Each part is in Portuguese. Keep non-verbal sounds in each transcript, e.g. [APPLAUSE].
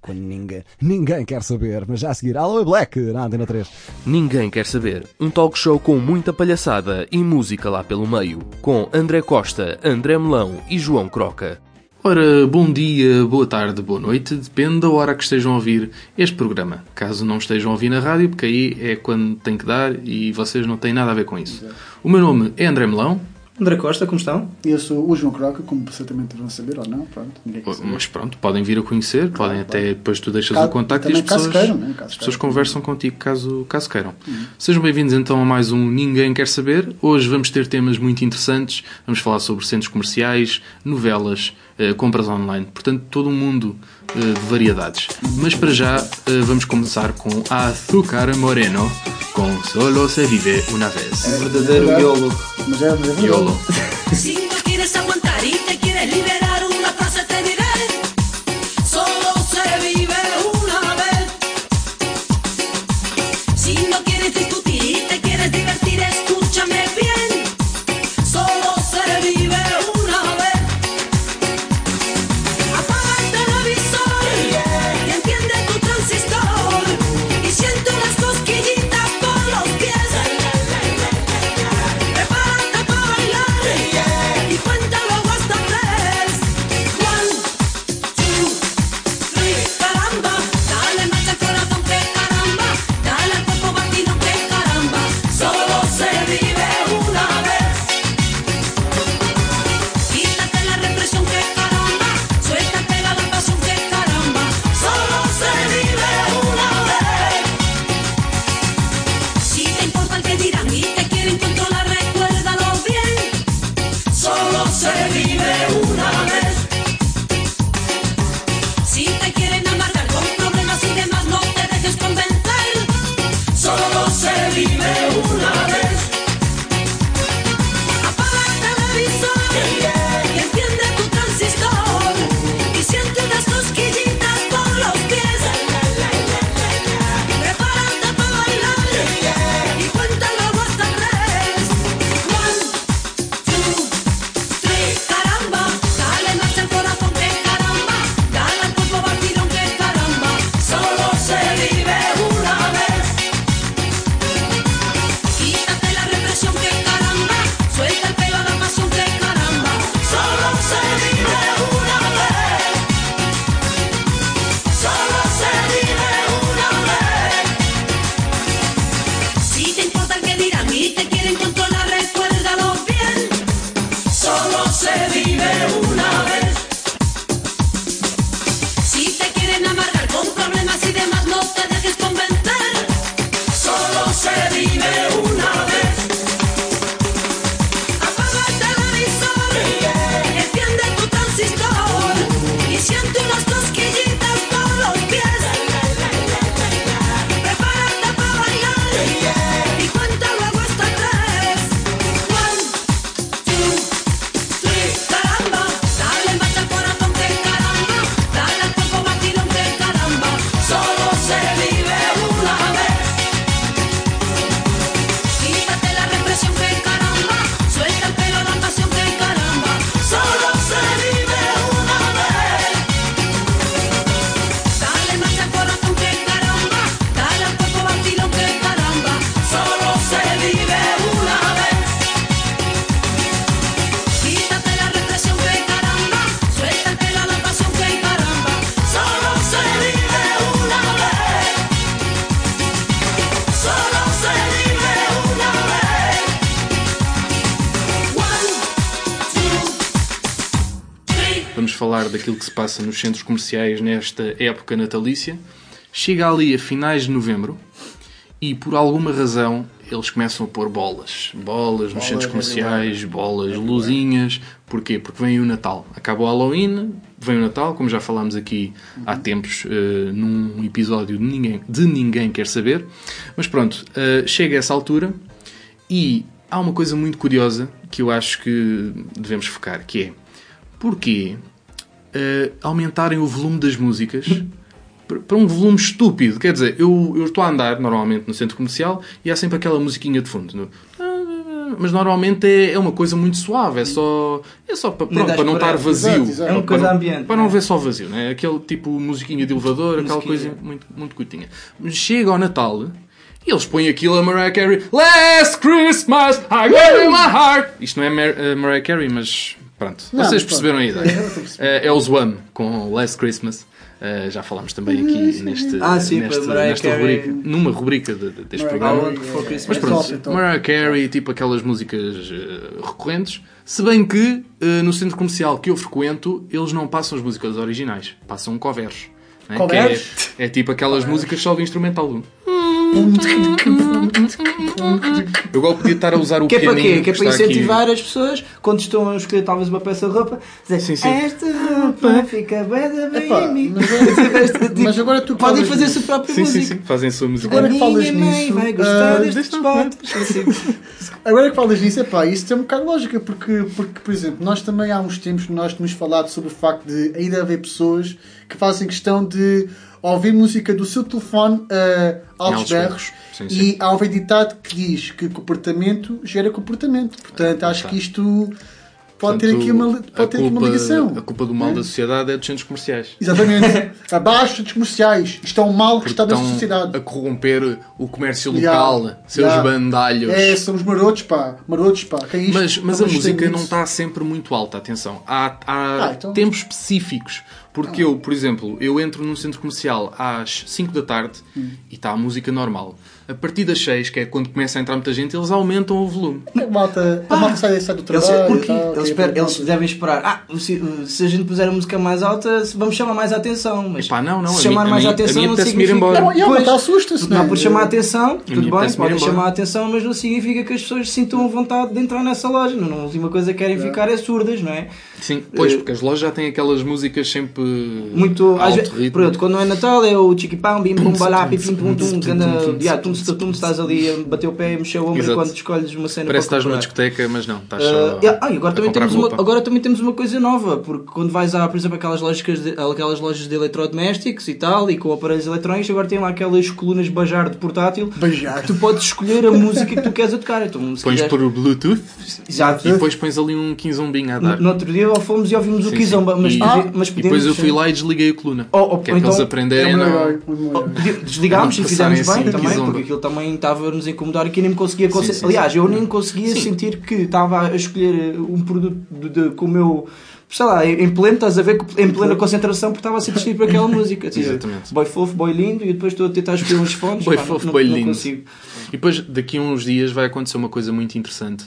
quando ninguém, ninguém quer saber. Mas já a seguir, Alô Black, na Antena 3. Ninguém quer saber. Um talk show com muita palhaçada e música lá pelo meio. Com André Costa, André Melão e João Croca. Ora, bom dia, boa tarde, boa noite, depende da hora que estejam a ouvir este programa. Caso não estejam a ouvir na rádio, porque aí é quando tem que dar e vocês não têm nada a ver com isso. O meu nome é André Melão, André Costa, como estão? Eu sou o João Croca, como perfeitamente vão saber ou não, pronto, ninguém quer saber. mas pronto, podem vir a conhecer, podem até depois tu deixas Ca- o contacto e as pessoas, caso queiram, né? Caso as pessoas conversam contigo caso, caso queiram. Sejam bem-vindos então a mais um Ninguém Quer Saber. Hoje vamos ter temas muito interessantes, vamos falar sobre centros comerciais, novelas, eh, compras online, portanto todo um mundo eh, de variedades. Mas para já eh, vamos começar com a Azúcar Moreno, com Solo se vive una vez. Verdadeiro YOLO. Mas é, é verdade. YOLO. Si no quieres aguantar y te quieres liberar, falar daquilo que se passa nos centros comerciais nesta época natalícia. Chega ali a finais de novembro e por alguma razão eles começam a pôr bolas. Bolas nos centros comerciais, bolas, luzinhas. Porquê? Porque vem o Natal. Acaba o Halloween, vem o Natal, como já falámos aqui há tempos eh, num episódio de Ninguém, de Ninguém Quer Saber. Mas pronto, eh, chega essa altura e há uma coisa muito curiosa que eu acho que devemos focar, que é porquê eh, aumentarem o volume das músicas para- para um volume estúpido. Quer dizer, eu, eu estou a andar normalmente no centro comercial e há sempre aquela musiquinha de fundo. no- mas normalmente é, é uma coisa muito suave, é só, é só para, pronto, para não estar vazio. Exato, exato. É uma Para coisa não- ambiente, Para não é? ver só vazio, né? aquele tipo musiquinha de elevador, aquela Musiquinha. coisa muito, muito curtinha. Mas chega ao Natal e eles põem aquilo a Mariah Carey. Last Christmas, I gave you my heart. Isto não é Mar eh, Mariah Carey, mas pronto, Não, vocês pronto. perceberam a É, ideia. estou a perceber. Eh, é o Zwan com Last Christmas. Eh, já falámos também aqui neste, Ah, sim, neste- Mariah nesta Carey. rubrica, numa rubrica de- de- deste Mariah programa. For Christmas. Mas É pronto, é top. Mariah Carey, tipo aquelas músicas eh, recorrentes. Se bem que eh, no centro comercial que eu frequento, eles não passam as músicas originais, passam covers. né? Que Covers? é, é tipo aquelas músicas só de instrumental. Eu agora podia estar a usar o Que é para quê? Que é para está aqui. incentivar as pessoas quando estão a escolher talvez uma peça de roupa, dizer Sim, sim. esta roupa fica bem da bem Epá, em mim. mas [LAUGHS] agora- mas agora tu Podem fazer a sua própria Sim, sim, música. sim. Fazem a sua música. Agora a que falas nisso, vai gostar ah, destes deste- potes. [LAUGHS] Assim. Agora que falas nisso, epá, isso tem um bocado de lógica, porque, porque, por exemplo, nós também há uns tempos nós temos falado sobre o facto de ainda haver pessoas que fazem questão de ouvir música do seu telefone a altos altos berros e há um ditado que diz que comportamento gera comportamento. Portanto, acho que isto pode ter aqui uma, pode ter aqui uma culpa- ligação. A culpa do mal É? da sociedade é dos centros comerciais. Exatamente. [LAUGHS] Abaixo dos comerciais. Isto é um mal que Porque está na sociedade. a corromper o comércio Yeah. local, seus Yeah. bandalhos. É, somos marotos, pá. Marotos, pá. É isto? Mas, mas a música não está sempre muito alta, atenção. Há, há Ah, então- tempos específicos. Porque eu, por exemplo, eu entro num centro comercial às 5 da tarde Hum. e está a música normal. A partir das 6, que é quando começa a entrar muita gente, eles aumentam o volume. A malta, a malta sai, sai do Eles, trabalho. porque e tal, eles, esperam- eles devem esperar. Ah, se, se a gente puser a música mais alta, vamos chamar mais a atenção. Mas Epá, não, não, se a chamar mim- a mais a a atenção mim não apetece-me ir significa... embora. Não, e a Pois, assusta-se, Não, não é? por chamar a atenção, tudo bem, podem embora. chamar a atenção, mas não significa que as pessoas sintam vontade de entrar nessa loja. Não, não, a última coisa que querem ficar é surdas, não é? Sim, pois, Eh, porque as lojas já têm aquelas músicas sempre Muito. às alto vezes- ritmo. pronto, quando não é Natal é o chiquipão, bim bum balá, pipim pum tum, ganda. Se tum, estás ali a bater o pé e mexer o ombro Exato. enquanto escolhes uma cena Parece que para estás numa discoteca, mas não, estás Uh, só ah, e agora a também, temos uma, roupa. agora também temos uma coisa nova, porque quando vais a, por exemplo, aquelas lojas, de, aquelas lojas de eletrodomésticos e tal, e com aparelhos eletrónicos, agora tem lá aquelas colunas Bajar de portátil Bajar. tu podes escolher a música que tu queres a tocar. Então, Pões quiseres- por Bluetooth Exato. e depois pões ali um quinzombinho a No, dar. no outro dia fomos e ouvimos o Sim, Kizomba, sim. mas, e, pedi- mas pedimos. depois eu fui lá e desliguei a coluna. Oh, oh, que é para então- eles É aprenderem um a não... um Oh, Desligámos e fizemos bem assim, também, porque aquilo também estava a nos incomodar e que eu nem me conseguia concentrar. sim, Aliás, sim. eu nem conseguia Sim. sentir que estava a escolher um produto de, de- com o meu. Sei lá, em pleno, estás a ver, em plena concentração, porque estava a ser distraído por aquela [LAUGHS] música. Exatamente. Boy fofo, boy lindo, e depois estou a tentar escolher uns fones. Boy pá, fofo, não, boy não lindo. consigo. E depois, daqui a uns dias, vai acontecer uma coisa muito interessante.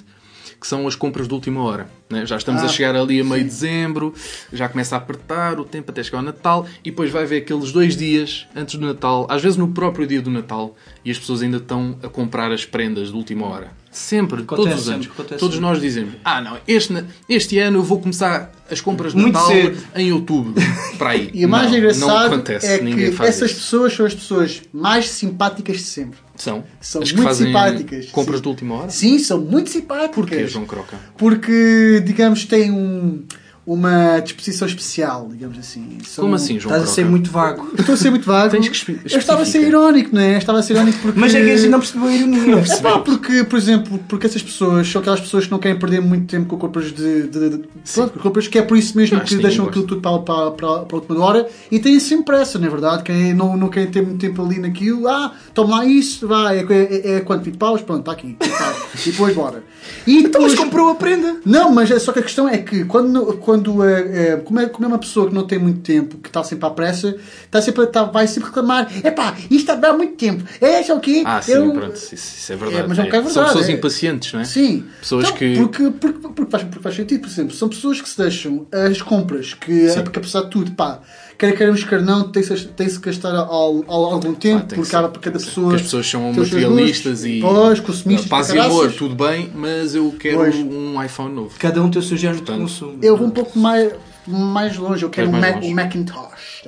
Que são as compras de última hora. Né? Já estamos Ah, a chegar ali a meio de dezembro, já começa a apertar o tempo até chegar ao Natal, e depois vai haver aqueles dois dias antes do Natal, às vezes no próprio dia do Natal, e as pessoas ainda estão a comprar as prendas de última hora. Sempre, Acontece todos os anos. acontece todos nós dizemos: Ah, não, este, este ano eu vou começar as compras de Natal cedo. em outubro. [LAUGHS] Para aí. E o mais Não, engraçado não acontece, é ninguém que faz essas isso. pessoas são as pessoas mais simpáticas de sempre. São, São as muito simpáticas. compras Sim. de última hora. Sim, são muito simpáticas. Porquê, João Croca? Porque, digamos, têm um, uma disposição especial, digamos assim. São- Como assim, João Estás a ser muito vago. Eu estou a ser muito vago. Tens que Eu estava a ser irónico, não é? Eu estava a ser irónico porque... Mas é que a gente não percebeu a ironia. [LAUGHS] É pá, porque, por exemplo, porque essas pessoas são aquelas pessoas que não querem perder muito tempo com compras de. de, de pronto, compras que é por isso mesmo Acho que deixam aquilo tudo para, para, para, para a última hora e têm sempre pressa, não é verdade? Quem não, não querem ter muito tempo ali naquilo, ah, toma lá isso, vai, é, é, é quanto? 20 paus? Pronto, está aqui. Tá. E depois bora. E Então, mas comprou a prenda. não, mas é só que a questão é que quando, quando é, é, como, é, como é uma pessoa que não tem muito tempo, que está sempre à pressa, está sempre, está, vai sempre reclamar: epá, isto está a dar muito tempo, é isso é o quê? Ah, sim, Eu- pronto, isso, isso é verdade. É, mas é um bocado São verdade, pessoas é. impacientes, não é? Sim. Pessoas Então, que- Porque, porque, porque, faz, porque faz sentido, por exemplo, são pessoas que se deixam as compras, que, porque apesar de tudo, pá, quer queremos, quer não, tem-se tem-se que gastar ao, ao, algum tempo, Ah, tem porque cada tem que ser. pessoa. Porque as pessoas são tem materialistas e. Pois, consumistas. Paz e para amor, tudo bem, mas eu quero Pois. um iPhone novo. Cada um tem o seu género de consumo. Eu vou um pouco mais, mais longe, eu quero um, Mac, longe? um Macintosh.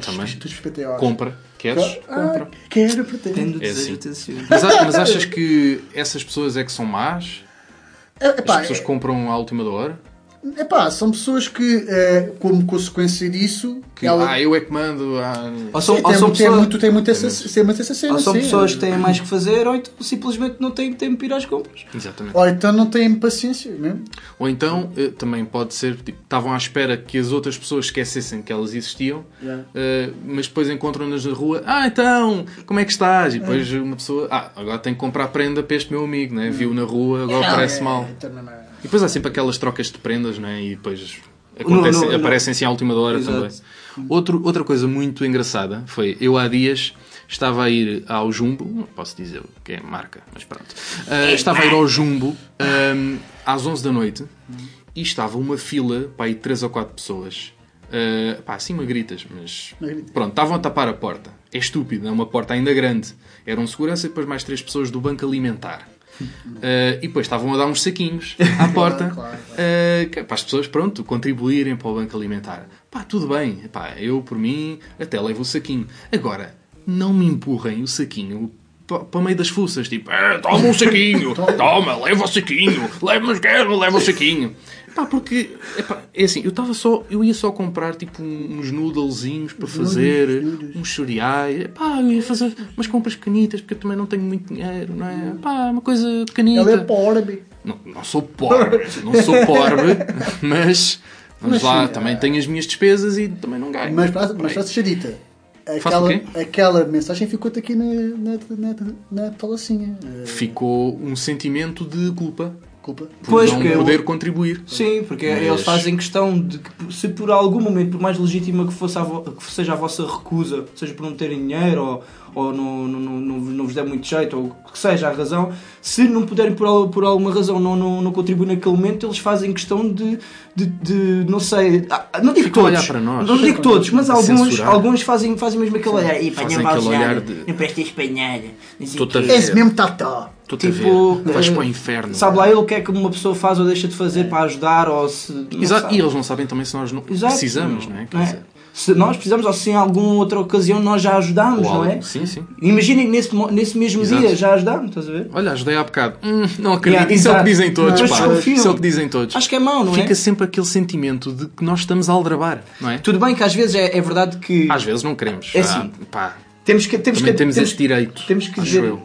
Também. dos. Compra. Queres? Ah, Compra. quero, pretendo. Tendo É desejo assim. Mas, mas achas que essas pessoas é que são más? É, epá, As pessoas compram à última hora? Epá, são pessoas que, eh, como consequência disso, Que, ela Ah, eu é que mando. Ah, Ou são, Sim, ou tem, são tem pessoas, muito, tem muito essa, tem muito essa cena, ou são sim. pessoas que têm mais que fazer ou então simplesmente não têm tempo para ir às compras. exatamente. Ou então não têm paciência mesmo. Ou então, eh, também pode ser, tipo, estavam à espera que as outras pessoas esquecessem que elas existiam, eh, mas depois encontram-nas na rua. Ah, então, como é que estás? E depois uma pessoa, ah, agora tenho que comprar prenda para este meu amigo, né? viu na rua, agora parece mal. É- depois há sempre aquelas trocas de prendas, né? E depois acontecem, no- no- aparecem assim à última hora Exato. também. Outro, outra coisa muito engraçada foi, eu há dias estava a ir ao Jumbo, não posso dizer o que é marca, mas pronto. Ah, estava a ir ao Jumbo ahm, às 11 da noite e estava uma fila para aí 3 ou 4 pessoas. Ah, pá, assim magritas, mas Magritas. pronto, estavam a tapar a porta. É estúpido, é uma porta ainda grande. Eram segurança e depois mais três pessoas do banco alimentar. Uh, e depois estavam a dar uns saquinhos [LAUGHS] à porta claro, uh, que é para as pessoas, pronto, contribuírem para o banco alimentar. Pá, tudo bem, pá, eu por mim até levo o saquinho. Agora, não me empurrem o saquinho pa- para o meio das fuças, tipo, "Eh, toma um saquinho, [LAUGHS] toma, leva o saquinho, leva, quero, leva o saquinho. Pá, porque, epá, é assim, eu estava só, eu ia só comprar tipo uns noodlezinhos para fazer, uns cereais, pá, eu ia fazer umas compras pequenitas porque eu também não tenho muito dinheiro, não é? Pá, uma coisa pequenita. Ela é pobre. Não, não sou pobre, não sou pobre, [LAUGHS] mas vamos Mas lá, sim, também tenho as minhas despesas e também não ganho. Mas mas dita, Faço aquela, aquela mensagem ficou-te aqui na, na, na, na palacinha. Eh, Ficou um sentimento de culpa Culpa. por Pois, não porque eu- poder contribuir. Sim, porque Mas- eles fazem questão de que se por algum momento, por mais legítima que, fosse a vo- que seja a vossa recusa, seja por não terem dinheiro ou, ou não, não, não, não, vos der muito jeito, ou o que seja a razão, se não puderem por, por alguma razão não, não, não contribuir naquele momento, eles fazem questão de, de, de- não sei, ah, não digo Ficam a todos, para não digo todos, mas alguns, censurar. alguns fazem, fazem mesmo aquele olhar, e apanha aquele olhar de- não presta não ver. És mesmo tatá. Tipo, a ver. Vais para o inferno. Sabe lá ele o que é que uma pessoa faz ou deixa de fazer para ajudar ou se. não Exato. E eles não sabem também se nós não Exato. precisamos, não é? Quer Não é? Se nós precisamos ou se em alguma outra ocasião nós já ajudamos, ou não é? Sim, sim. Imaginem nesse, nesse mesmo Exato. dia já ajudamos, estás a ver? Olha, ajudei há bocado. Hum, não acredito. Yeah, Isso é o que dizem todos, Mas pá. desconfiam. Isso é o que dizem todos. Acho que é mau, não Fica é? sempre aquele sentimento de que nós estamos a aldrabar, não é? Tudo bem que às vezes é, é verdade que Às vezes não queremos. É Ah, assim. pá, temos que temos também que temos temos, esse direito. temos que dizer eu.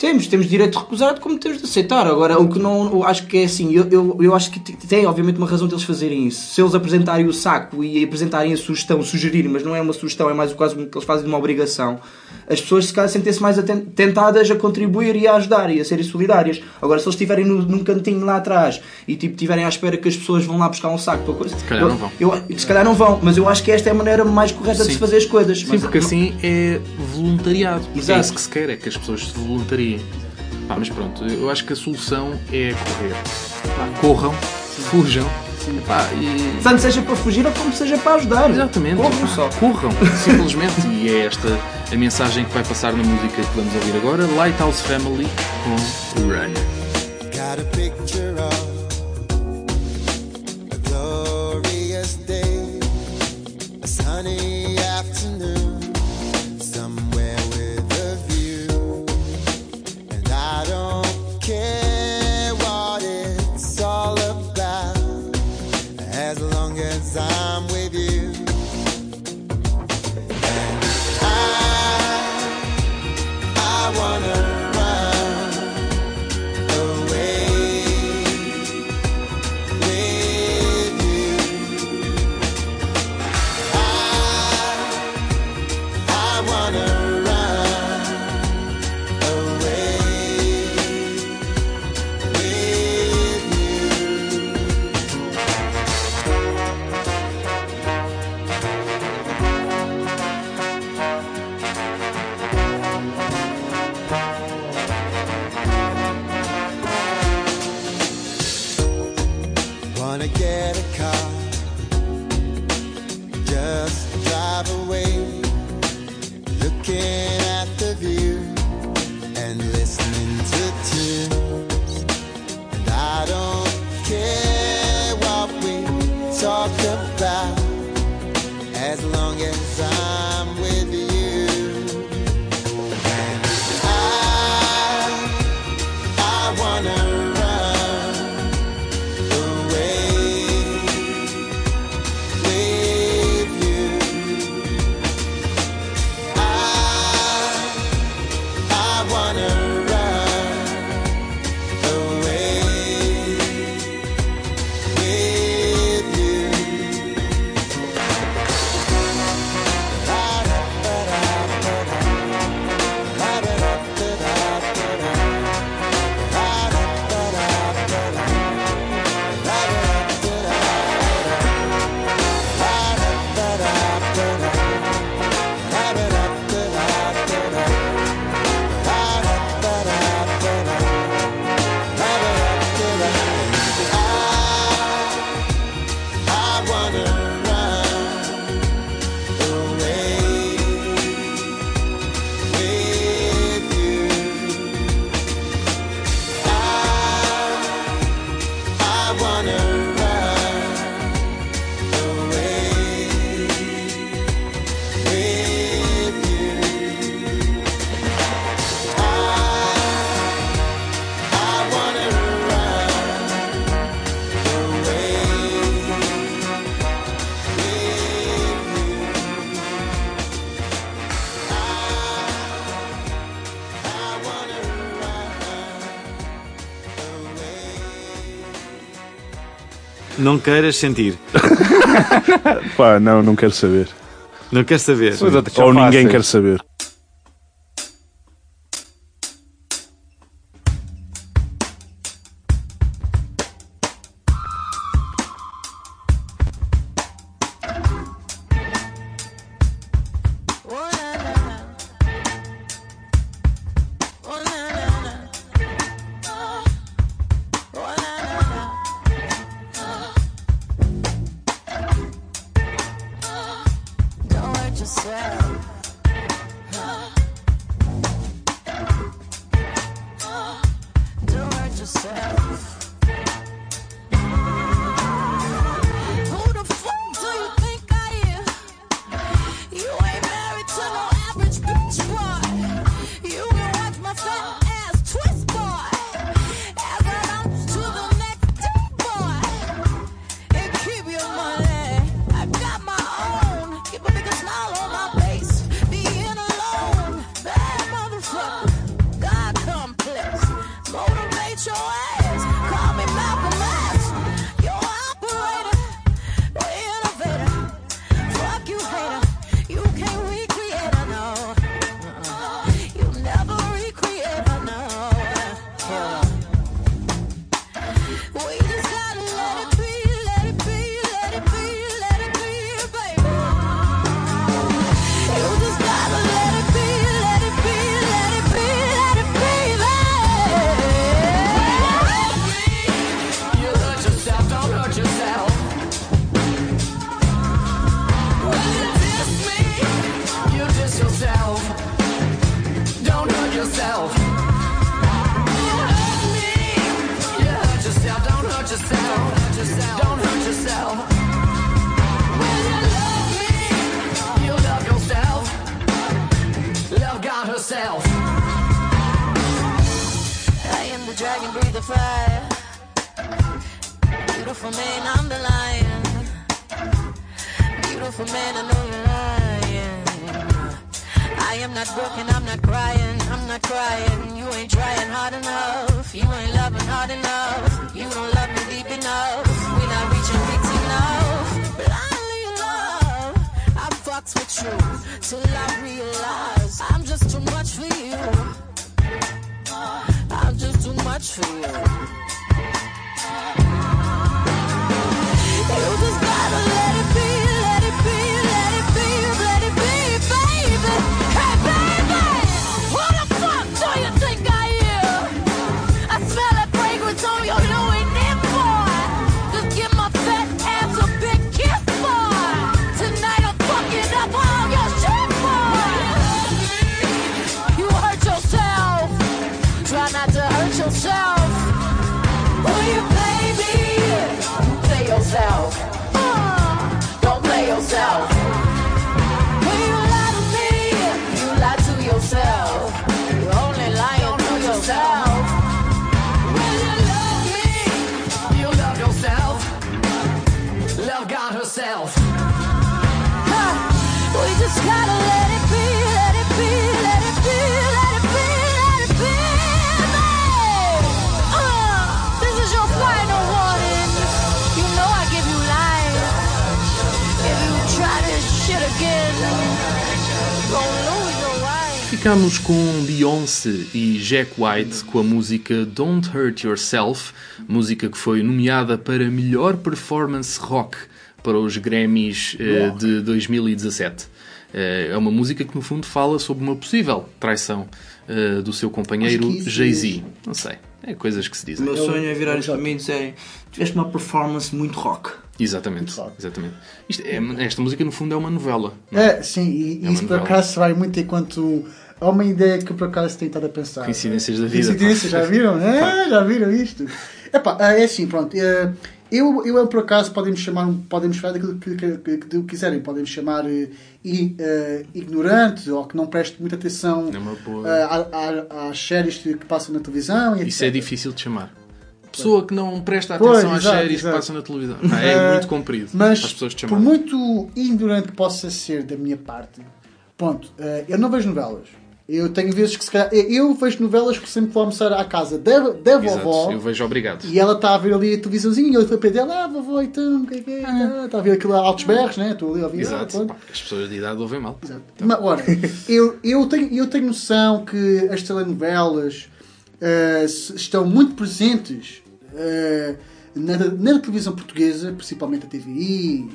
Temos, temos direito de recusar como temos de aceitar. Agora, o que não. Eu acho que é assim, eu, eu, eu acho que tem obviamente uma razão deles fazerem isso. Se eles apresentarem o saco e apresentarem a sugestão, sugerirem, mas não é uma sugestão, é mais o caso que eles fazem de uma obrigação, as pessoas se calhar sentem-se mais tentadas a contribuir e a ajudar e a serem solidárias. Agora, se eles estiverem no- num cantinho lá atrás e tipo estiverem à espera que as pessoas vão lá buscar um saco para coisa. Se calhar não vão. Eu, se calhar não vão, mas eu acho que esta é a maneira mais correta de Sim. se fazer as coisas. Sim, Mas- porque assim é voluntariado. Porque Exato. É isso que se quer, é que as pessoas se voluntariem. Pá, mas pronto, eu acho que a solução é correr. Pá, corram, fujam. Pá, e... Tanto seja para fugir ou como seja para ajudar. Exatamente. Corram só. Corram, [LAUGHS] simplesmente. e é esta a mensagem que vai passar na música que vamos ouvir agora, Lighthouse Family com Run. Got a picture of Não queiras sentir. [LAUGHS] Pá, não, não quero saber. Não quer saber. Ou ninguém quer saber. Jack White com a música Don't Hurt Yourself, música que foi nomeada para melhor performance rock para os Grammys uh, de 2017. Uh, eh, é uma música que, no fundo, fala sobre uma possível traição uh, do seu companheiro Jay-Z. Não sei, é coisas que se dizem. O meu sonho é virar para mim e tiveste uma performance muito rock. Exatamente, exatamente. Isto, é, esta música, no fundo, é uma novela. É? é, sim, e é isso por acaso vai muito enquanto há uma ideia que eu por acaso tenho estado a pensar. Coincidências da vida. Coincidências, já viram? [LAUGHS] É, já viram isto? Epá, é, é assim, pronto. É, eu, eu por acaso, podemos chamar, podemos chamar daquilo que, que, que, que quiserem. podemos chamar e, uh, eh, ignorante ou que não preste muita atenção é eh, às séries que passam na televisão. Isso é difícil de chamar pessoa que não presta atenção pois, às exato, séries exato. que passam na televisão. [LAUGHS] É eh, muito comprido. Mas, por muito ignorante que possa ser da minha parte, ponto, eu não vejo novelas. Eu tenho vezes que se calhar. Eu vejo novelas que sempre vou almoçar à casa da, da vovó. Exato, eu vejo obrigado. E ela está a ver ali a televisãozinha e eu estou a pedir dela, ah, vovó, então, o que é que é? Tá, Está a ver aquilo a altos berros, né? Estou ali a ouvir. ah, Exato. Pá, as pessoas de idade ouvem mal. Mas, [LAUGHS] ora, eu, eu, tenho, eu tenho noção que as telenovelas se- estão muito presentes eh, na, na televisão portuguesa, principalmente a TVI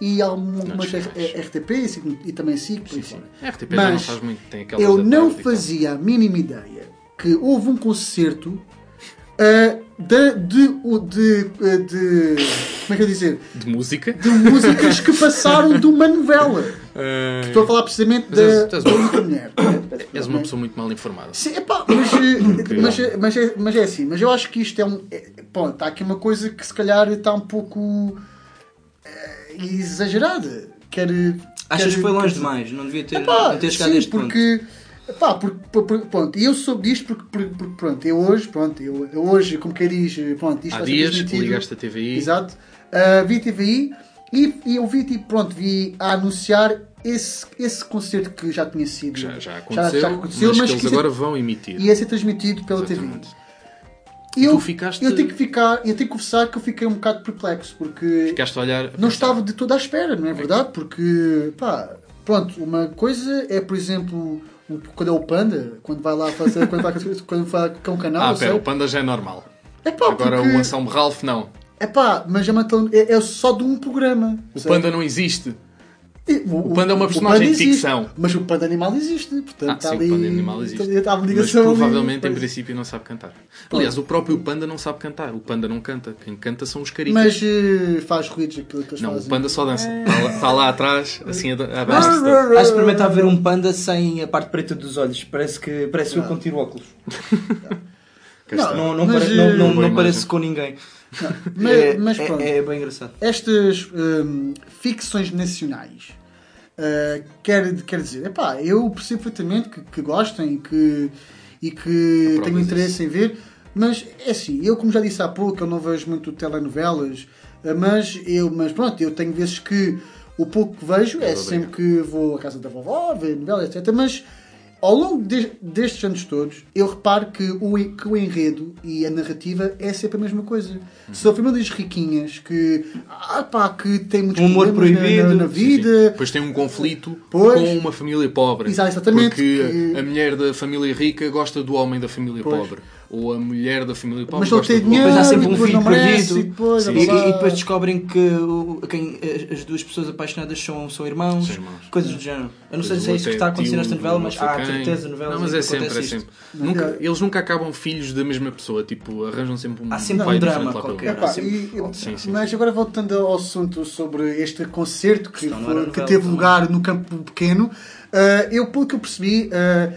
e, algumas R- canais. RTP e, SIC- e também SIC, fora. A RTP já não Mas faz muito. Tem aquelas eu não fazia a mínima ideia que houve um concerto eh, de, de, de, eh, de- Como é que eu dizer? De música. De músicas que passaram de uma novela. Estou a falar precisamente Mas da, única mulher. [COUGHS] És uma pessoa muito mal informada. Sim, epá, mas, mas, é- mas, é, mas é assim, mas eu acho que isto é um. É, pronto, está aqui uma coisa que se calhar está um pouco exagerada. Quer, Achas quer- que foi longe quer- demais? Não devia ter, Epá, não ter chegado sim, a este porque, epá, porque, porque- pronto, e eu soube disto porque, porque, porque, pronto, eu hoje, pronto, eu, eu hoje, como quem diz, pronto, isto Há vai ser dias transmitido. ligaste a TVI. Exato. Ah, vi TVI e, e eu vi, tipo, pronto, vi a anunciar esse, esse concerto que já tinha sido. Já, já aconteceu, já aconteceu, mas, mas que eles que agora vão emitir. ia ser transmitido pela Exatamente. TV. E eu, tu ficaste- eu tenho que ficar, eu tenho que confessar que eu fiquei um bocado perplexo porque Ficaste a olhar. a não estava de toda à espera, não é verdade? Porque, pá, pronto, uma coisa é, por exemplo, quando é o Panda, quando vai lá fazer, quando vai, quando vai com um canal, Ah, pera, sei. o Panda já é normal. É pá, Agora porque, o Anselmo Ralph não. é pá, mas é, uma é, é só de um programa. O sabe? Panda não existe. E o Panda é uma o personagem de ficção. Mas o Panda Animal existe, portanto Ah, está sim, ali. o Panda Animal existe. Está uma Mas ligação ali, provavelmente, em pois. princípio, não sabe cantar. Aliás, o próprio Panda não sabe cantar. O Panda não canta. Quem canta são os caritas. Mas eh, faz ruídos aquilo que eles Não, o fazem. Panda só dança. Está lá, está lá atrás, assim, a, a Ah, dança. Acho que experimentar ver um panda sem a parte preta dos olhos. Parece que parece eu com tiro óculos. [LAUGHS] Não, não, Mas, pare- não, não, eh, não boa parece com ninguém. Mas, é, mas é- pronto. é bem engraçado. estas hum, ficções nacionais uh, quer, quer dizer, epá, eu percebo perfeitamente que, que gostem e que, e que tenho interesse em ver, mas é assim, eu como já disse há pouco, eu não vejo muito telenovelas, uh, mas, eu, mas pronto, eu tenho vezes que o pouco que vejo é sempre que vou à casa da vovó, ver novelas, etc. Mas ao longo de- destes anos todos, eu reparo que o, que o enredo e a narrativa é sempre a mesma coisa. São famílias riquinhas que, ah, pá, que têm muitos Um humor na- proibido. na, na Sim, sim. vida. Depois tem um conflito Pois. com uma família pobre. Exatamente. Porque Que- a mulher da família rica gosta do homem da família Pois. pobre. Ou a mulher da família pobre Mas gosta tem dinheiro. Depois há sempre um filho não perdido. e depois, blá, E, e depois descobrem que o- quem, as, as duas pessoas apaixonadas são, são irmãos, São irmãos. coisas do género. Eu não sei Depois se é isso que está a acontecer tio nesta novela, mas não sei há quem. certeza novelas Não, mas é sempre, é sempre. isto. Nunca, é. eles nunca acabam filhos da mesma pessoa. Tipo, arranjam sempre um Há sempre pai um drama qualquer. Epá, sempre- e- Sim, sim, mas agora voltando ao assunto sobre este concerto que, não foi- novela teve lugar no campo pequeno, ah, eu pelo que eu percebi, ah,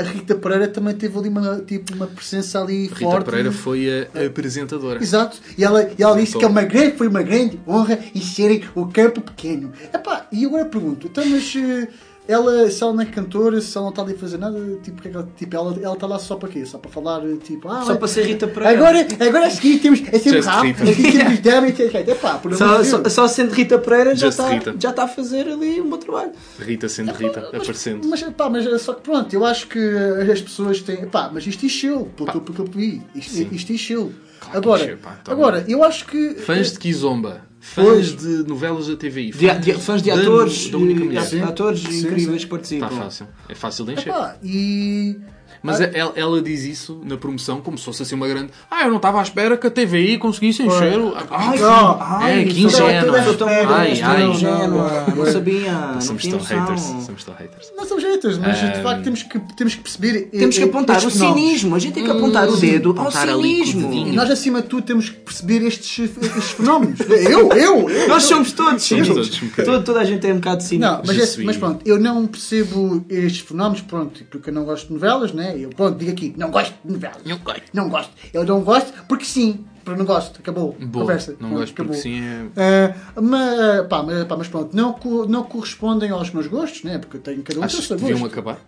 a Rita Pereira também teve ali uma, tipo, uma presença ali Rita forte. Pereira foi a apresentadora. Exato. E ela, e ela disse que é uma grande, foi uma grande honra e serem o campo pequeno. Epá, e agora pergunto, então mas eh, ela, se ela não é cantora, se ela não está ali a fazer nada, tipo, que é que ela, tipo ela, ela está lá só para quê? Só para falar, eh, tipo, ah, Só para ser Rita Pereira. Agora, agora a seguir temos a sempre Just rápido, Rita. a seguir temos dama, etc. Epá, por Só, de só, só sendo Rita Pereira já está, Rita. já está a fazer ali um bom trabalho. Rita sendo Rita, aparecendo. Mas, pá, mas eh, só que pronto, eu acho que eh, as pessoas têm. Pá, mas isto encheu, pelo que eu- pelo que eu vi. Isto, encheu. que agora, encheu, pá, agora, eu acho que. Fãs de Kizomba. Fãs Pois. de novelas da TVI. De, de- fãs de da- atores, Da única mulher. Sim. atores Sim, incríveis sim. que participam. Está fácil. É fácil de encher. Epá, e. Mas Ah. ela, ela diz isso na promoção como se fosse assim uma grande. Ah, eu não estava à espera que a TVI conseguisse encher. o- Ai, Não. é, que sou ingênua. toda Sou tão Ai, ai. ingênua, não sabia, não Somos tão haters. Somos tão haters. Não são jeitos, mas de Ah, facto temos que, temos que perceber. Temos que eh, apontar o cinismo, a gente tem que apontar o dedo ao cinismo. E nós, acima de tudo, temos que perceber estes, estes [LAUGHS] fenómenos. Eu, eu. Nós somos todos Somos todos. Toda, toda a gente é um bocado cínico. Não, mas, é- mas pronto, eu não percebo estes fenómenos, pronto, porque eu não gosto de novelas, né? Eu, pronto, digo aqui, não gosto de novelas. Não gosto. Não gosto. Eu não gosto porque sim, porque não gosto. Acabou. Boa. Conversa. Não Pronto, gosto porque acabou. sim é. Ah, mas, pá, mas, pá, mas pronto, não, co- não correspondem aos meus gostos, né? Porque eu tenho cada um Achas que seu deviam gosto. acabar?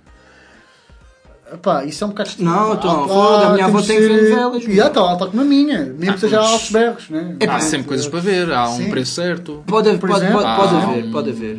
Pá, isso é um bocado Não, então, Ah, foda, a minha avó de tem que novelas, E meu. ah, tá, está como a minha, mesmo Ah, que seja altos berros, né? Há sempre coisas para ver, há um Sim. preço certo. Pode, pode, pode, pode haver, um pode haver.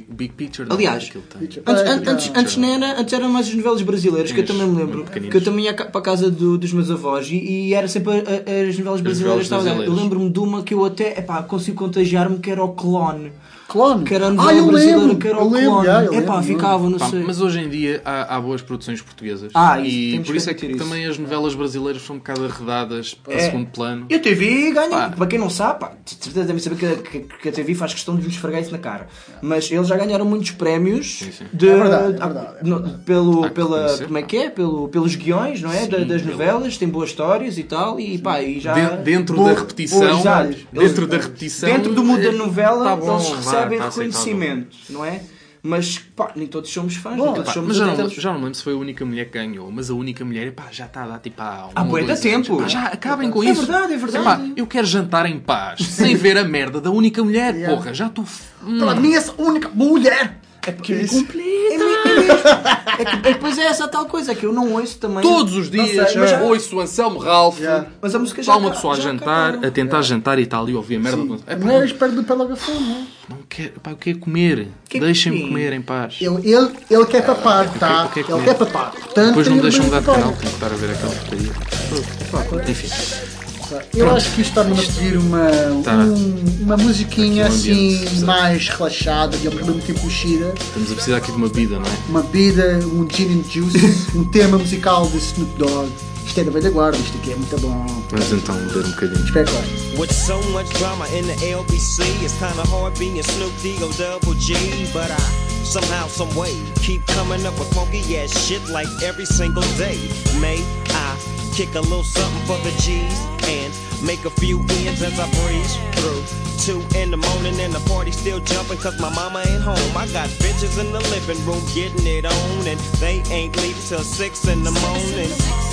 Big Big, Picture. não, Aliás. Antes, Ah, an- antes, não. antes, não era, antes eram mais as novelas brasileiras, que eu também me lembro. Que eu também ia para a casa do- dos meus avós e, e era sempre a- a- as novelas brasileiras. que estavam a dar. Eu brasileiras. lembro-me de uma que eu até epá, consigo contagiar-me, que era o Clone. Clone. Que era a ah, eu lembro. que era eu o lembro, Clone. já, eu Epá, lembro. ficava, não Pá, sei. mas hoje em dia há, há boas produções portuguesas. Ah, isso, e por isso é que isso. também as novelas brasileiras são um bocado arredadas para É. segundo plano. E a TV ganha, Pá. para quem não sabe, pá, de certeza devem saber que, a- que- que a TV faz questão de lhes esfregar isso na cara. Mas eles já ganharam muitos prémios sim. de, É verdade, é verdade, é no- verdade. pelo, pela, como é que é? Pelo, pelos guiões, não é? Da- das pelo- novelas, tem boas histórias e tal, e pá, e já. De- dentro da repetição, dentro Eles- da repetição, Dentro do mundo da novela, tá bom, eles vá, recebem tá reconhecimento, não é? Mas pá, nem todos somos fãs, Bom, nem todos Pá, somos mas já não, já não lembro se foi a única mulher que ganhou, mas a única mulher pá, já está a dar tipo há um Há bué dois tempo. Pá, já acabem com É isso. verdade, é verdade. Pá, eu quero jantar em paz, sem ver a merda da única mulher, [LAUGHS] Yeah. porra, já estou. Hum. Para mim, essa única mulher. É porque Que isso? É, me- é mesmo. É que, é que depois é essa tal coisa, é que eu não ouço também. Todos os Não dias sei, mas, já- ouço Anselmo Ralph. Yeah. mas a música já Está uma pessoa a jantar, acabou. a tentar jantar e tal, e ouvir a merda. Sim. É, pá, Mulheres perto do pelagafone, não é? não quero, pá, eu quero comer. Que- Deixem-me sim. comer em paz. Ele, ele, ele quer papar, tá? eu quero Ele quer papar. Portanto, Depois não me ele deixam vai mudar de canal, tenho que estar a ver aquela porcaria. Enfim, Eu acho que isto está-me a pedir uma, Tá. um- uma musiquinha um ambiente, assim mais relaxada e ao mesmo tempo mexida. estamos a precisar aqui de uma vida, não é? Uma bebida, um gin and juice, [LAUGHS] um tema musical de Snoop Dogg. Isto é da velha guarda, isto aqui é muito bom. Vamos então ler um bocadinho. Espera agora. With so much drama in the LBC, it's kinda hard being Snoop D-O double G. But I somehow, some way, keep coming up with funky ass shit like every single day. May I kick a little something for the G's and make a few ends as I breeze through. Two in the morning and the party still jumping cause my mama ain't home. I got bitches in the living room getting it on and they ain't leaving till six in the morning.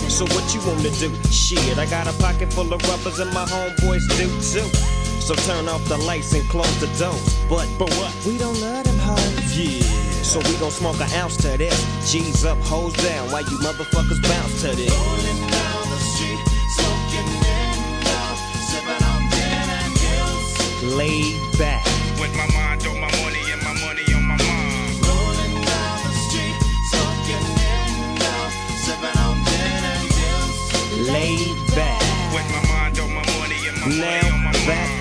So what you wanna do? Shit, I got a pocket full of rubbers and my homeboys do too. So turn off the lights and close the doors. But but what? We don't love them hoes. Yeah. So we gon' smoke an ounce to this. G's up, hoes down, while you motherfuckers bounce to this. Laid back. With my mind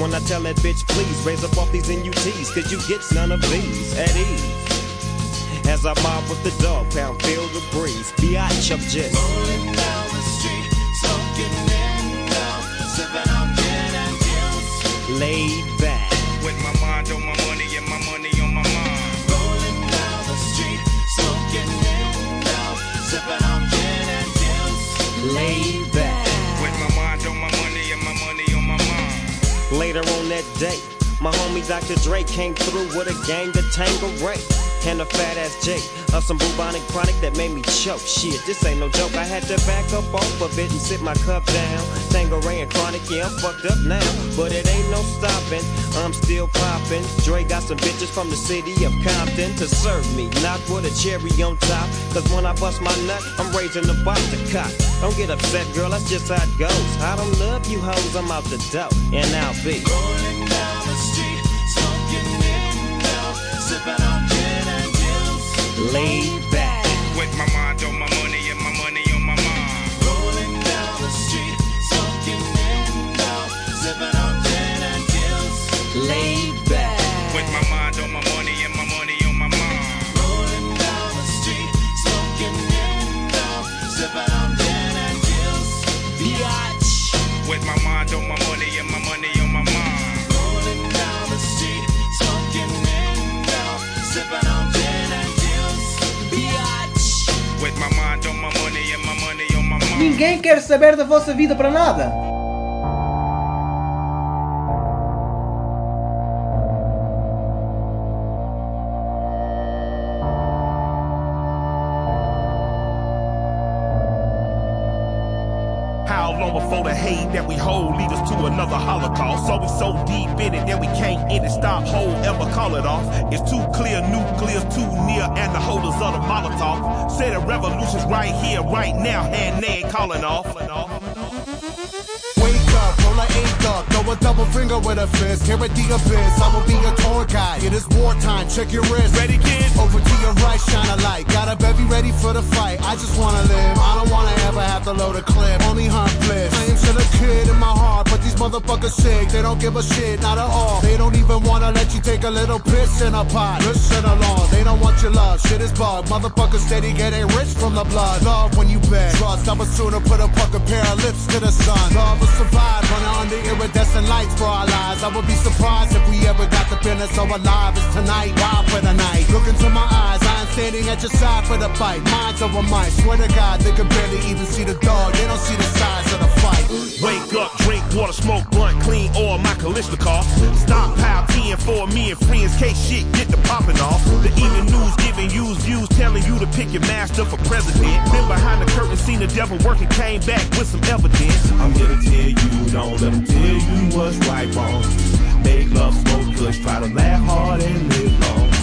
when I tell that bitch, please raise up off these NUTs, cause you get none of these at ease. As I mob with the dog pound, feel the breeze. Biatch, I'm just Rolling down the street, smoking in now, sipping on gin and juice. laid back. With my mind on my money and my money on my mind. Rolling down the street, smoking in now, sipping on gin and juice. laid Later on that day, my homie Dr. Dre came through with a gang of Tangeray and a fat ass J of some bubonic chronic that made me choke. Shit, this ain't no joke. I had to back up off of it and sit my cup down. Tangeray and chronic, yeah, I'm fucked up now, but it ain't no stopping. I'm still popping. Dre got some bitches from the city of Compton to serve me, not with a cherry on top. Cause when I bust my nut, I'm raising the bar to cock. Don't get upset, girl, that's just how it goes. I don't love you hoes, I'm out the dough, and I'll be. Rolling down laid back. With my mind on my my Ninguém quer saber da vossa vida para nada. before the hate that we hold lead us to another holocaust. So we so deep in it that we can't end it, stop, hold, ever call it off. It's too clear, nuclear's too near, and the holders of the Molotov say the revolution's right here, right now, hand now. Calling off. Wake up, roll a eight up, a double finger with a fist. Here at the abyss, I will be your tour guide. It is wartime, check your wrist. Ready, kid? Over to your right, shine a light. Got a bevy ready for the fight. I just wanna live. I don't wanna ever have to load a clip. Only hunt bliss. I am still a kid in my heart, but these motherfuckers sick. They don't give a shit, not at all. They don't even wanna let you take a little piss in a pot. Listen along, they don't want your love. Shit is bug. Motherfuckers steady getting rich from the blood. Love when you bet. Trust, I would sooner put a fucking pair of lips to the sun. Love will survive, running under iridescent lights for our lives. I would be surprised if we ever got the feeling so alive as tonight. Wild for the night. Look into my eyes, standing at your side for the fight. Minds over might. Swear to God, they can barely even see the dog. They don't see the size of the fight. Wake up, drink water, smoke blunt, clean oil, my Kalishnikov. Stockpile 10 for me and friends, case shit get the popping off. The evening news giving you views, telling you to pick your master for president. Been behind the curtain, seen the devil working, came back with some evidence. I'm here to tell you, don't let them tell you what's right, wrong. Make love, smoke kush, try to laugh hard and live long.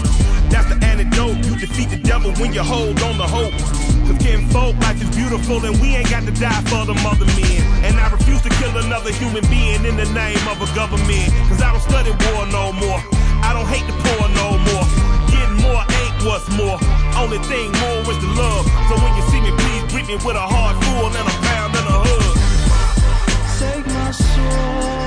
That's the antidote. You defeat the devil when you hold on to hope. Cause kin folk, life is beautiful and we ain't got to die for the mother men. And I refuse to kill another human being in the name of a government. Cause I don't study war no more. I don't hate the poor no more. Getting more ain't what's more. Only thing more is the love. So when you see me, please greet me with a heart full and a pound and a hug. Take my soul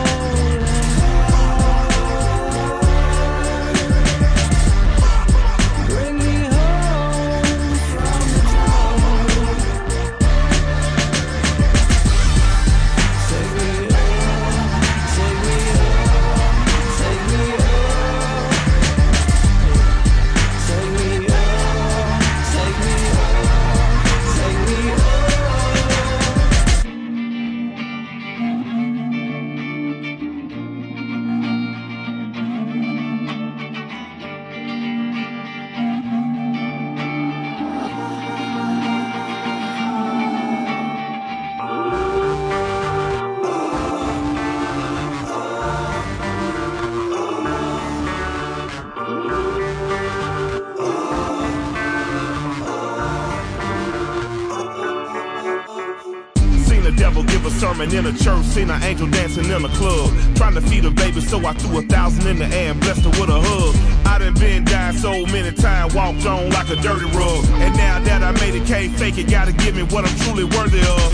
devil give a sermon in a church, seen an angel dancing in a club. Trying to feed a baby, so I threw a thousand in the air and blessed her with a hug. I done been down so many times, walked on like a dirty rug. And now that I made it, can't fake it, gotta give me what I'm truly worthy of.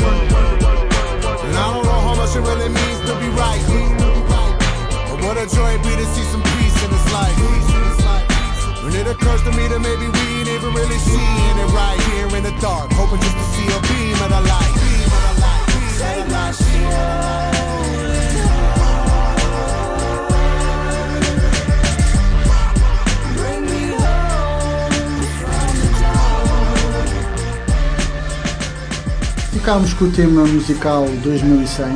And I don't know how much it really means to be right. But what a joy it'd be to see some peace in this life. When it occurs to me that maybe we ain't even really seeing it right here in the dark, hoping just to see a beam of the light. Ficámos com o tema musical 2100,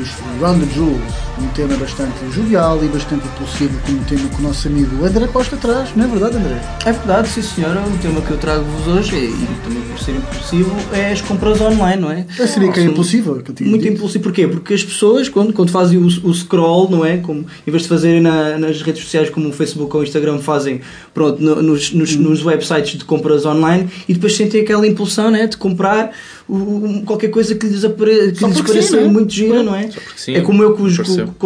os Round the Jewels, tema bastante jovial e bastante impulsivo, como o tema que o nosso amigo André Costa traz, não é verdade, André? É verdade, sim senhora. O tema que eu trago-vos hoje, e, e também por ser impulsivo, é as compras online, não é? Eu seria que é São impulsiva, que eu tinha Muito dito. impulsivo, porquê? Porque as pessoas, quando, quando fazem o, o scroll, não é? Como, em vez de fazerem na- nas redes sociais como o Facebook ou o Instagram, fazem pronto, no- nos, nos, Hum. nos websites de compras online e depois sentem aquela impulsão não é? de comprar o- qualquer coisa que lhes, apare, que lhes pareça sim, não é? muito gira, não é? sim, é como eu que os-.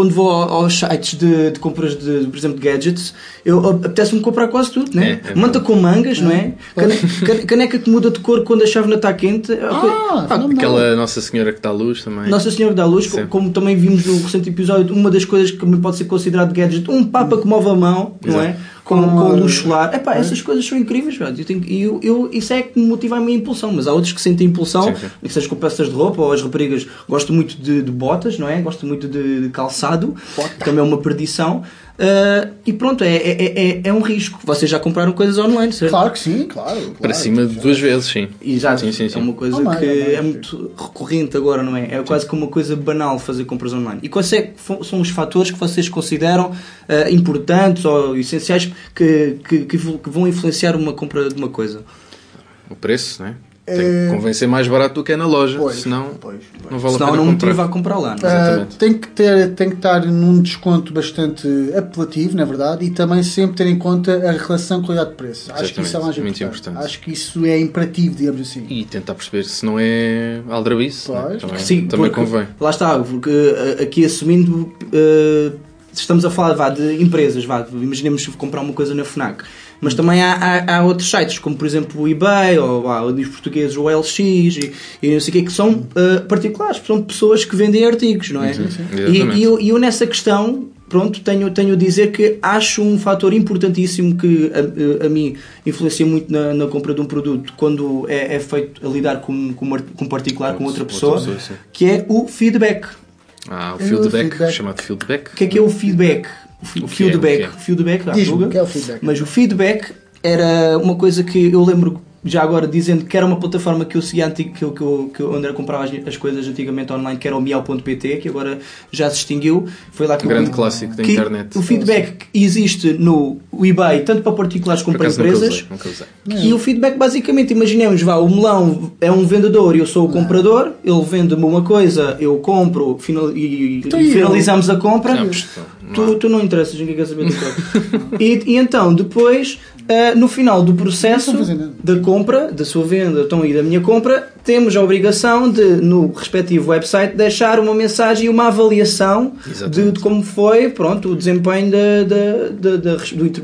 Quando vou ao- aos sites de, de compras de, por exemplo, de gadgets, eu apetece-me comprar quase tudo, não é? É, é Manta com mangas, não é? Cane- cane- Caneca que muda de cor quando a chávena está quente. Ah, Pá, Aquela Nossa Senhora que dá luz também. nossa Senhora da Luz, Sim. como também vimos no recente episódio, uma das coisas que também pode ser considerado gadget, um Papa que move a mão, não é? Exato. Com, com eh, luz solar. Epá, essas coisas são incríveis, velho. Eu tenho- eu, eu, isso é que me motiva a minha impulsão, mas há outros que sentem impulsão, Sim, sim. que seja com peças de roupa ou as raparigas gostam muito de, de botas, não é? Gostam muito de, de calçado, também é uma perdição. Ah, e pronto, é, é, é, é um risco. Vocês já compraram coisas online, certo? Claro que sim, claro. claro. Para cima de duas vezes, sim. Exato, Sim, sim, sim. é uma coisa que é sim. muito recorrente agora, não é? É quase que uma coisa banal fazer compras online. E quais é são os fatores que vocês consideram ah, importantes ou essenciais que, que, que vão influenciar uma compra de uma coisa? O preço, não é? Tem que convém ser mais barato do que é na loja, Pois, senão não vale Senão a pena não motiva a comprar lá. não é? Exatamente. tem, que ter, tem que estar num desconto bastante apelativo, na verdade, e também sempre ter em conta a relação qualidade-preço. Acho que isso é mais importante. importante. Acho que isso é imperativo, digamos assim. E tentar perceber se não é aldrabice. né? Também, Sim, também porque- convém. Lá está, porque uh, aqui assumindo, uh, estamos a falar vá, de empresas, vá, imaginemos comprar uma coisa na FNAC, mas também há, há, há outros sites, como por exemplo o eBay, ou vá, os portugueses o LX, e, e não sei o quê, que são uh, particulares, são pessoas que vendem artigos, não é? Sim, sim. E, e eu, e eu nessa questão, pronto, tenho, tenho a dizer que acho um fator importantíssimo que a, a mim influencia muito na, na compra de um produto quando é, é feito a lidar com, com, uma- com um particular, com outra outra pessoa, que é o feedback. Ah, o É o feedback, feedback. chamado feedback. O que é que é o feedback? O, que é? feedback. O é? Feedback, o que é o feedback? Mas o feedback era uma coisa que eu lembro já agora dizendo que era uma plataforma que eu seguia antigo, que eu, que eu, que eu onde eu comprava as, as coisas antigamente online, que era o miau.pt, que agora já se extinguiu. Foi lá que Um eu grande vi clássico da internet. O feedback existe no eBay, tanto para particulares como para nunca empresas. usei, nunca usei. E o feedback, basicamente, imaginemos, vá, o melão é um vendedor e eu sou o comprador, ele vende-me uma coisa, eu compro final- e, Então, e e eu? finalizamos a compra. Não Tu, tu não interessas, ninguém quer saber do [LAUGHS] e, e então, depois, ah, no final do processo da compra, da sua venda então, e da minha compra, temos a obrigação de, no respectivo website, deixar uma mensagem e uma avaliação de, de como foi pronto, o desempenho da, da, da,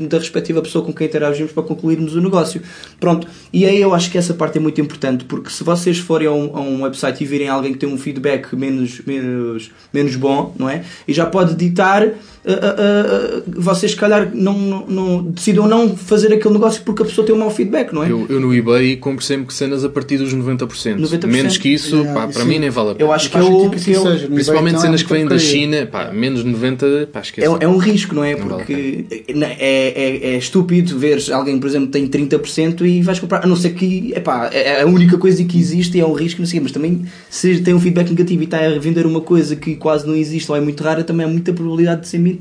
da respectiva pessoa com quem interagimos para concluirmos o negócio. Pronto, e aí eu acho que essa parte é muito importante, porque se vocês forem a um, a um website e virem alguém que tem um feedback menos, menos, menos bom, não é? E já pode ditar, ah, ah, vocês se calhar não, não, não- decidam não fazer aquele negócio porque a pessoa tem um mau feedback, não é? Eu, eu no eBay compro sempre cenas a partir dos 90%. 90%. Menos que isso, Yeah, pá, para sim. mim nem vale a pena. Eu acho que é o- que eu- Principalmente então, cenas é que vêm da. China, pá, menos de 90%, pá, esquece. É, é um risco, não é? Não vale Porque é, é, é estúpido ver alguém, por exemplo, tem 30% e vais comprar, a não ser que epá, é a única coisa que existe e é um risco, não sei, mas também se tem um feedback negativo e está a vender uma coisa que quase não existe ou é muito rara, também há muita probabilidade de ser mentira,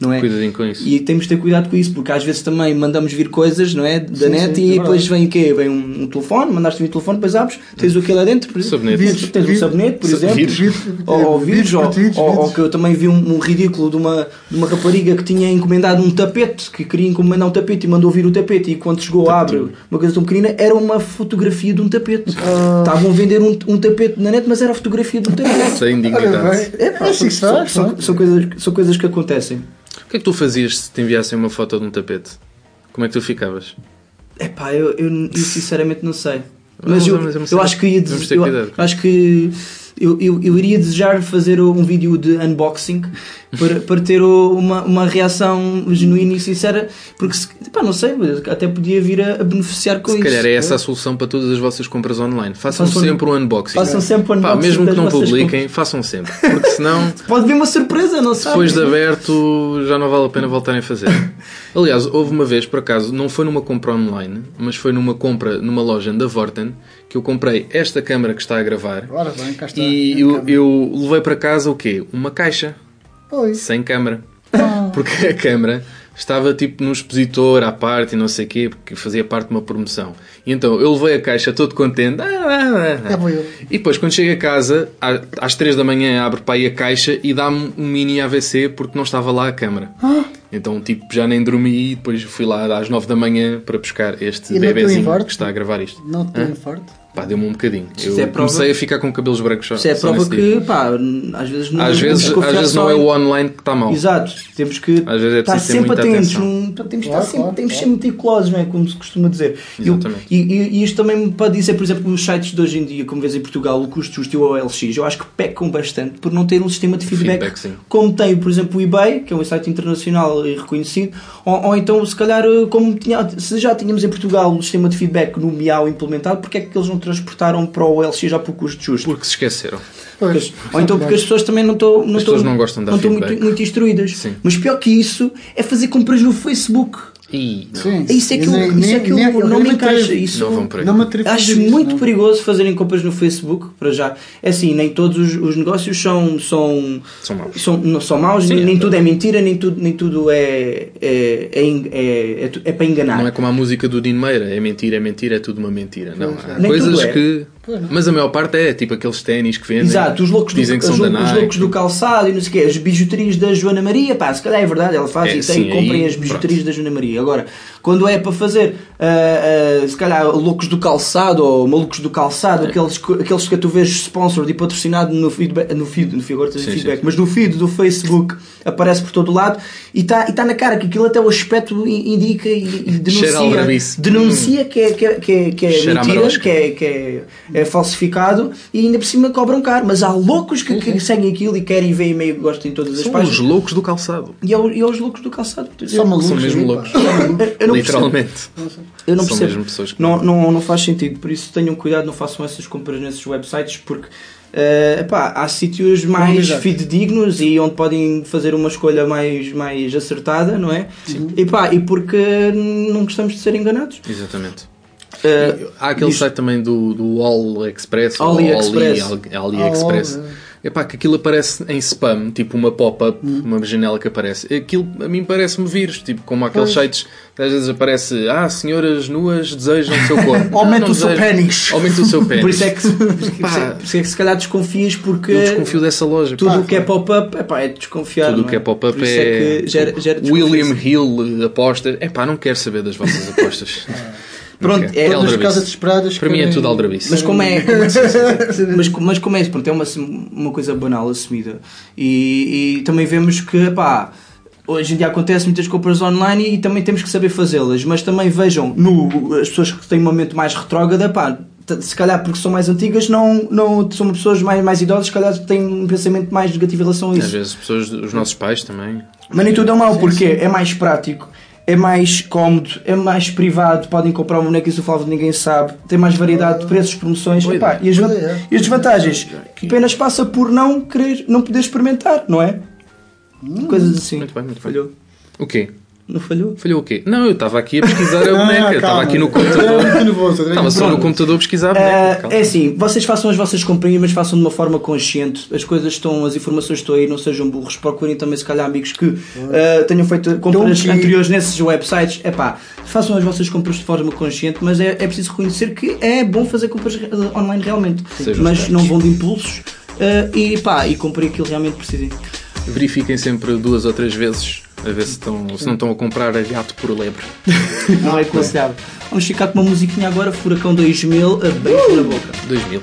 não é? Cuidadinho com isso. E temos de ter cuidado com isso, porque às vezes também mandamos vir coisas, não é? Da Sim, net sim, e é depois vem o quê? Vem um, um telefone, mandaste vir o telefone, depois abres, tens o que lá dentro, por exemplo, Sabonete. tens, um sabonete, por exemplo, vírus. ou, vírus, ou, ou- ou que eu também vi um, um ridículo de uma, de uma rapariga que tinha encomendado um tapete, que queria encomendar um tapete e mandou vir o tapete e quando chegou abre uma coisa tão pequenina, era uma fotografia de um tapete. Ah. Estavam a vender um, um tapete na net, mas era a fotografia de um tapete. Sem bem, É, é assim são, são- é? são coisas, são coisas que acontecem. O que é que tu fazias se te enviassem uma foto de um tapete? Como é que tu ficavas? É pá, eu, eu, eu sinceramente não sei. Mas eu, é eu acho que ia ter eu, acho que eu, eu, eu iria desejar fazer um vídeo de unboxing para, para ter uma, uma reação genuína e sincera, porque se, pá, não sei, até podia vir a, a beneficiar com Se isso. calhar é essa a solução para todas as vossas compras online. Façam Façam- sempre um unboxing. façam sempre o Pá, unboxing mesmo que não publiquem, façam sempre. Porque senão, [LAUGHS] Pode vir uma surpresa, não sabe? depois de aberto, já não vale a pena voltarem a fazer. [LAUGHS] Aliás, houve uma vez, por acaso, não foi numa compra online, mas foi numa compra numa loja da Vorten, que eu comprei esta câmara que está a gravar. Ora bem, cá está. E eu, eu levei para casa o quê? Uma caixa. Pois. Sem câmara. Ah. [LAUGHS] Porque a câmara estava tipo num expositor à parte e não sei o quê, porque fazia parte de uma promoção. E então eu levei a caixa todo contente. Ah, ah, ah, ah. Eu. E depois, quando chego a casa, às 3 da manhã, abre para aí a caixa e dá-me um mini AVC porque não estava lá a câmara. Então, tipo, já nem dormi e depois fui lá às 9 da manhã para buscar este E bebezinho que está a gravar isto. Não te deu infarto? Pá, deu-me um bocadinho. Isso Eu é prova- comecei a ficar com cabelos brancos só. Isso é só prova que, dia. pá, às vezes não Às vezes, às vezes não é o online que está mal. Exato, temos que Às vezes é estar sempre muita atentos, atenção. num- temos, Claro, sempre, claro, temos claro. meticulosos, não é? Como se costuma dizer. E eu- Exatamente. E, e- e isto também me pode dizer, por exemplo, nos sites de hoje em dia, como vês em Portugal, o custo justo e o OLX, eu acho que pecam bastante por não ter um sistema de feedback, Feedback, sim. como tem, por exemplo, o eBay, que é um site internacional e reconhecido, ou, ou então, se calhar, eh, como tinha, se já tínhamos em Portugal o sistema de feedback no Miau implementado, porque é que eles não transportaram para o OLX já por custo justo? Porque se esqueceram. Pois. Ou então porque as pessoas também não estão não pessoas não gostam não estão muito, muito instruídas. Sim. Mas pior que isso é fazer compras no Facebook. Sim. Isso é que, eu, Nem- isso é nem- que eu nem- não me nem encaixa. Isso Não me acho isso, muito não. perigoso fazerem compras no Facebook, para já. É assim, nem todos os, os negócios são, são, São maus. são, não são maus, Sim, nem é tudo é mentira, nem tudo, nem tudo é, é, é, é, é é para enganar. Não é como a música do Dino Meira, é mentira, é mentira, é tudo uma mentira. Não, há Nem coisas é. que. Mas a maior parte é, tipo aqueles ténis que vendem. Exato, os loucos, dizem do, que são os, da os loucos do calçado e não sei o quê, as bijuterias da Joana Maria, pá, se calhar é verdade, ela faz É, e tem, sim, comprem aí, as bijuterias da Joana Maria. Agora, quando é para fazer, ah, ah, se calhar, loucos do calçado ou malucos do É. calçado, aqueles, que- aqueles que tu vês sponsored e patrocinado no feedback, no feed, no feed, agora Sim, feedback, sim. mas no feed do Facebook aparece por todo o lado e está e tá na cara que aquilo até o aspecto indica e, e denuncia, denuncia que é, que é, que é, que é mentira, que é, que é, é falsificado e ainda por cima cobram caro. Mas há loucos que, que seguem aquilo e querem ver e meio gostam em todas as São páginas. os loucos do calçado. E, é é os loucos do calçado. Só malucos. São mesmo loucos. Eu não percebo. Literalmente. Eu não São percebo. mesmo pessoas que- não, não, não faz sentido. Por isso tenham cuidado, não façam essas compras nesses websites porque eh, epá, há sítios mais avisar. fidedignos e onde podem fazer uma escolha mais, mais acertada, não é? E, pá, e porque não gostamos de ser enganados. Exatamente. Eh, Há aquele diz- site também do, do AliExpress. ou AliExpress. Ali, Ali- AliExpress. Epá, que aquilo aparece em spam, tipo uma pop-up, uma janela que aparece. Aquilo a mim parece-me vírus, tipo como aqueles Pois. sites que às vezes aparece Ah, senhoras nuas desejam o seu corpo. [LAUGHS] Aumenta Ah, o seu pênis. Aumenta o seu [LAUGHS] pênis. Por isso é que, isso é- Pá. por isso é que se calhar desconfias porque Eu desconfio dessa loja. tudo Pá, o que é pop-up epá, é desconfiar. Tudo o que é pop-up Por isso é. que gera, gera William. Hill aposta. É pá, não quero saber das vossas apostas. [LAUGHS] Pronto, quero. é Todas as casas desesperadas. Para mim é tudo aldrabice. Mas como é, [LAUGHS] como é- mas, mas como é pronto, é uma, uma coisa banal assumida e, e também vemos que pá, hoje em dia acontece muitas compras online e também temos que saber fazê-las mas também vejam no, as pessoas que têm uma mente mais retrógrada pá, se calhar porque são mais antigas não, não são pessoas mais, mais idosas se calhar têm um pensamento mais negativo em relação a Às isso vezes pessoas, os nossos pais também. mas nem tudo é mau, porque é mais prático, é mais cómodo, é mais privado, podem comprar um boneco e isso falava ninguém sabe, tem mais variedade de preços, promoções, epá, e, as, van- e as desvantagens, apenas passa por não querer, não poder experimentar, não é? Coisas assim. Muito bem, muito bem. Falhou. O quê? Não falhou? Falhou o quê? Não, eu estava aqui a pesquisar a [LAUGHS] Ah, boneca. Estava aqui no computador. Estava só no computador a pesquisar a Ah, boneca. calma. é assim, vocês façam as vossas comprinhas, mas façam de uma forma consciente. As coisas estão, as informações estão aí, não sejam burros. Procurem também, se calhar, amigos que ah, tenham feito compras Então, anteriores nesses websites. É pá, façam as vossas compras de forma consciente, mas é, é preciso reconhecer que é bom fazer compras online realmente. Sejam mas não vão de impulsos ah, e pá, e comprem aquilo que realmente precisem. Verifiquem sempre duas ou três vezes a ver se, estão, se não estão a comprar a gato por lebre. [LAUGHS] Não é aconselhável. Vamos ficar com uma musiquinha agora, Furacão 2000, a beijo na boca. 2000.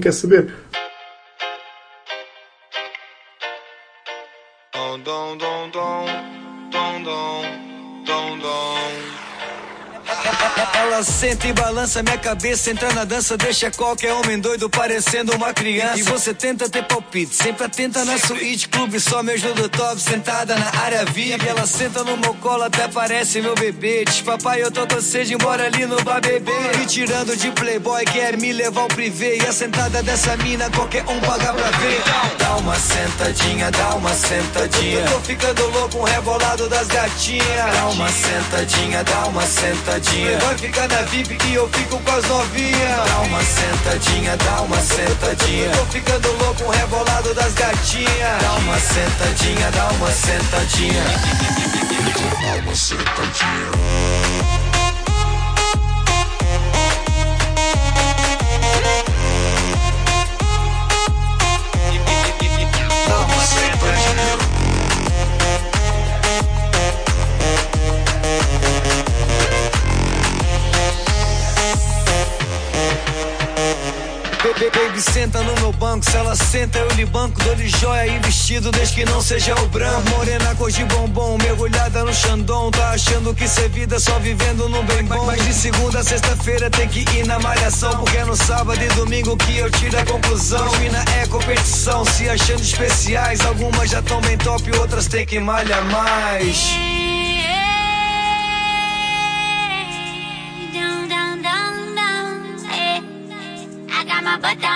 Quer saber. Ela senta e balança minha cabeça, entra na dança, deixa qualquer homem doido parecendo uma criança. E você tenta ter palpite, sempre atenta na suíte, clube só me ajuda top, sentada na área VIP. Ela senta no meu colo, até parece meu bebê. Diz papai, eu tô com sede, embora ali no bar beber. Me tirando de playboy, quer me levar ao privê. E a sentada dessa mina, qualquer um paga pra ver. Dá uma sentadinha, dá uma sentadinha. Eu tô ficando louco, um rebolado das gatinhas. Dá uma sentadinha, dá uma sentadinha. Vai ficar na VIP que eu fico com as novinhas. Dá uma sentadinha, dá uma sentadinha. Eu tô ficando louco, um rebolado das gatinhas. Dá uma sentadinha, dá uma sentadinha. Dá uma sentadinha. Baby, senta no meu banco. Se ela senta, eu lhe banco. Dou-lhe joia e vestido, desde que não seja o branco. Morena, cor de bombom, mergulhada no Xandão. Tá achando que isso é vida só vivendo no bem bom. Mas de segunda a sexta-feira tem que ir na malhação. Porque é no sábado e domingo que eu tiro a conclusão. Mina é competição, se achando especiais. Algumas já tão bem top, outras tem que malhar mais. I got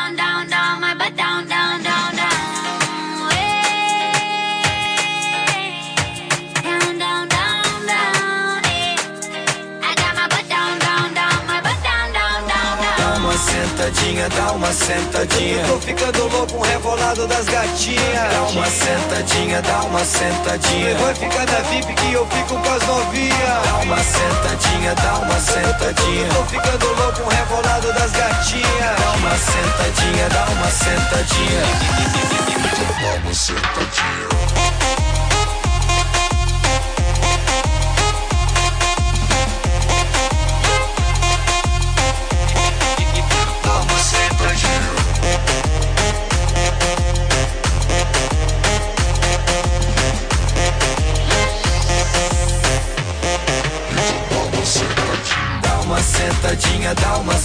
sentadinha, dá uma sentadinha. Eu tô ficando louco, um rebolado das gatinhas. Dá uma sentadinha, dá uma sentadinha. Vai ficar na VIP que eu fico com as novinhas. Dá uma sentadinha, dá uma sentadinha. Eu tô ficando louco, um rebolado das gatinhas. Dá uma sentadinha, dá uma sentadinha. Dá uma sentadinha.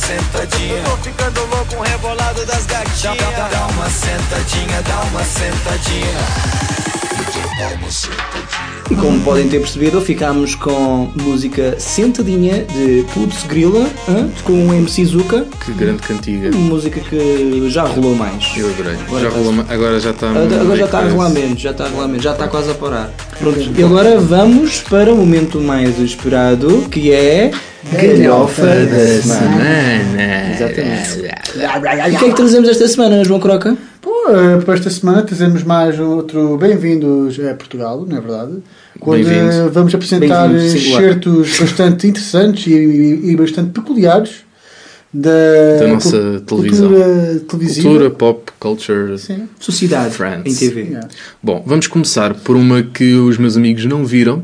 Sentadinha. Eu tô ficando louco, um rebolado das gatinhas. Dá uma sentadinha, dá uma sentadinha. Dá uma sentadinha. E como podem ter percebido, ficámos com música Sentadinha de Putz Grilla, com o MC Zuka. Que grande cantiga. Música que já rolou mais. Eu adorei. Agora já rolou, agora já está. Agora já está a rolar menos, já está a rolar menos, já está quase a parar. Pronto, e agora vamos para o momento mais esperado, que é Galhofa da Semana. Exatamente. E o que é que trazemos esta semana, João Croca? Pô, para esta semana trazemos mais outro Bem-vindos a Portugal, não é verdade? Quando vamos apresentar excertos bastante interessantes e, e- e bastante peculiares da, Da nossa televisão. cultura televisiva. Cultura, pop, culture. Sociedade France. em TV. Yeah. Bom, vamos começar por uma que os meus amigos não viram.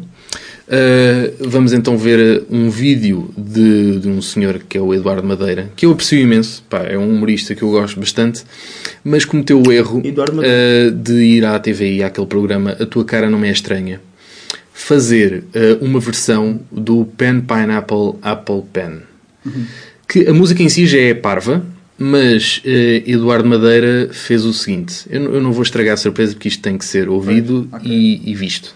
Uh, vamos então ver uh, um vídeo de, de um senhor que é o Eduardo Madeira, que eu aprecio imenso, pá, é um humorista que eu gosto bastante, mas cometeu o erro uh, de ir à TVI, àquele programa A Tua Cara Não Me É Estranha, fazer uh, uma versão do Pen Pineapple Apple Pen. Que a música em si já é parva, mas eh, Eduardo Madeira fez o seguinte: eu, não- eu não vou estragar a surpresa porque isto tem que ser ouvido e, e visto.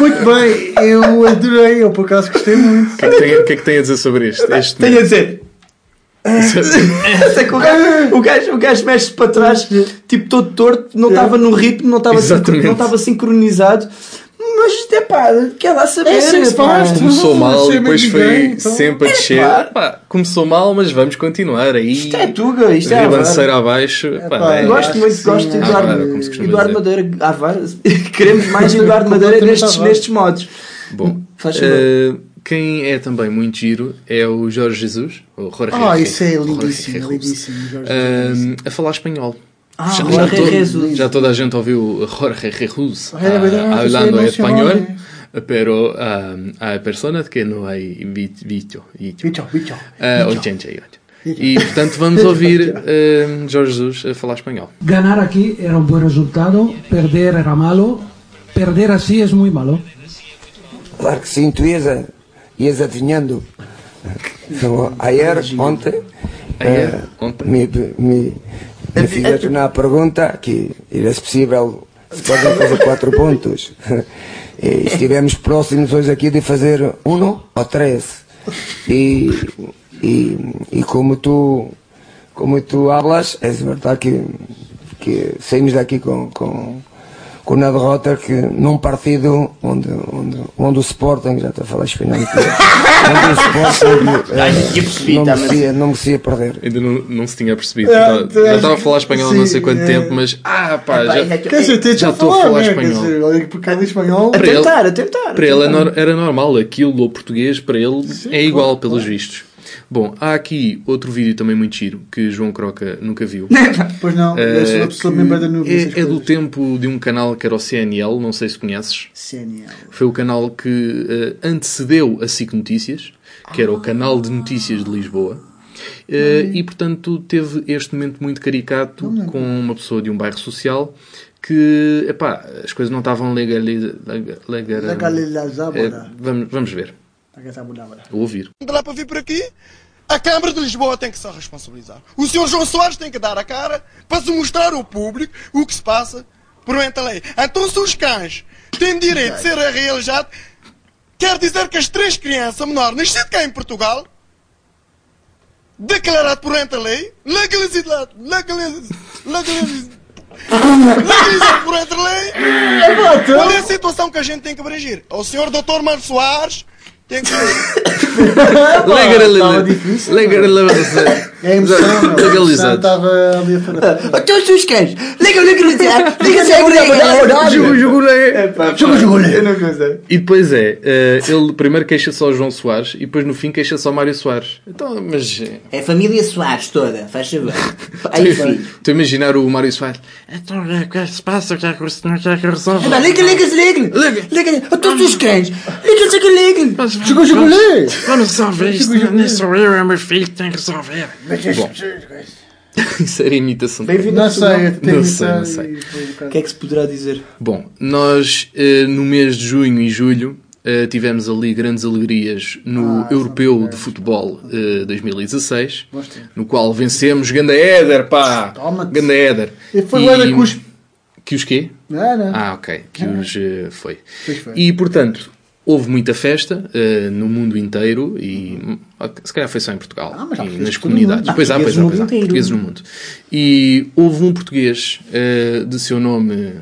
Muito bem, eu adorei, eu por acaso gostei muito. O que, é que tem, o que é que tem a dizer sobre este? este Tenho a dizer. [LAUGHS] Até [LAUGHS] que o gajo, o gajo, o gajo mexe para trás, tipo todo torto, não estava no ritmo, não estava, não estava sincronizado. Mas é pá, quer lá saber. É que se pá. Começou mal e depois foi então. sempre a descer. pá. Pá, começou mal, mas vamos continuar aí. Isto é Tuga, isto é Ribanceira abaixo. pá, pá, é- Gosto muito, gosto de Ah, Eduardo, Eduardo. Madeira. Avar. [LAUGHS] Queremos mais Eduardo Madeira nestes, nestes modos. Bom, Faz favor. eh, quem é também muito giro é o Jorge Jesus. O Jorge Ah, Je- isso é lindíssimo, lindíssimo. Jorge Eh, a falar espanhol. Ah, já, Jorge Jesus. já toda a gente ouviu Jorge Jesus É hablando é espanhol, pero ah, hay personas que no hay visto. visto. Bicho, bicho. Ah, 88. E portanto vamos [LAUGHS] ouvir eh, Jorge Jesus a falar espanhol. Ganar aquí era un buen resultado, perder era malo, perder así es muy malo. Claro que sim, tu ias, a- ias adivinhando. [LAUGHS] Então, ayer, ontem, Ayer, eh, ontem. me, me, me fizeste uma pergunta que era se possível se podem fazer quatro pontos. [LAUGHS] E estivemos próximos hoje aqui de fazer um ou três. E, e, e como tu como tu hablas, é verdade que, que saímos daqui com, com, com uma derrota que num partido onde, onde, onde o Sporting, já estou a falar espanhol, aqui, onde o Sporting [LAUGHS] eh, não, tá, merecia, não merecia perder. Ainda não, não se tinha percebido. Já- já estava a falar espanhol há não sei quanto é. tempo, mas ah pá, já, é já já estou a falar, né? Espanhol. por causa espanhol. A Para ele- tentar, a tentar. Para ele é era normal, aquilo ou português para ele é igual, pelos vistos. Bom, há aqui outro vídeo também muito giro que João Croca nunca viu. [LAUGHS] Pois não, eu sou uma pessoa que mesmo da nuvem. é, é do tempo de um canal que era o CNL, não sei se conheces. CNL. Foi o canal que eh, antecedeu a SIC Notícias, que era o canal de notícias de Lisboa. Eh, e portanto teve este momento muito caricato com uma pessoa de um bairro social que epá, as coisas não estavam legalizadas. Legalizadas. vamos, vamos ver, ouvir. de lá para vir por aqui, a Câmara de Lisboa tem que se responsabilizar. O Sr. João Soares tem que dar a cara para se mostrar ao público o que se passa por entre a lei. Então, se os cães têm direito de ser realizados, quer dizer que as três crianças menores nascidas cá em Portugal, declarado por entre a lei, legalizado, legalizado, legalizado, legalizado por entre a lei, qual é a situação que a gente tem que abranger? O Sr. Dr. Mário Soares tem que... [LAUGHS] A emoção [LAUGHS] Legalizado. Estava ali a fazer. Todos os cães. Liga, liga, Eu não consigo. E depois é, eh, ele primeiro queixa só o João Soares e depois no fim queixa só o Mário Soares. Então, mas eh, É a família Soares toda, faz favor. [LAUGHS] Aí, filho. estou a imaginar o Mário Soares. Então, o que é que se passa? O que é que? Epá, Liga, liga, liga. Liga, a todos os cães. Liga, liga, liga. Jogo, lê. Vamos resolver isto. Nem sou eu, é o meu filho que tem que resolver. Bom, [LAUGHS] isso era imitação. de- Bem-vindo Não sei, tem Não que sei, não sei. O que é que se poderá dizer? Bom, nós eh, no mês de junho e julho eh, tivemos ali grandes alegrias no Europeu de Futebol eh, 2016, no qual vencemos Ganda Éder, pá! Ganda Éder. E foi lá da cuspe. Que os quê? Não, não. Ah, ok. Que os eh, foi. Foi. E portanto, houve muita festa eh, no mundo inteiro e se calhar foi só em Portugal Ah, e nas comunidades. mundo. Pois há, pois há, no pois há. Portugueses no mundo. E houve um português eh, de seu nome.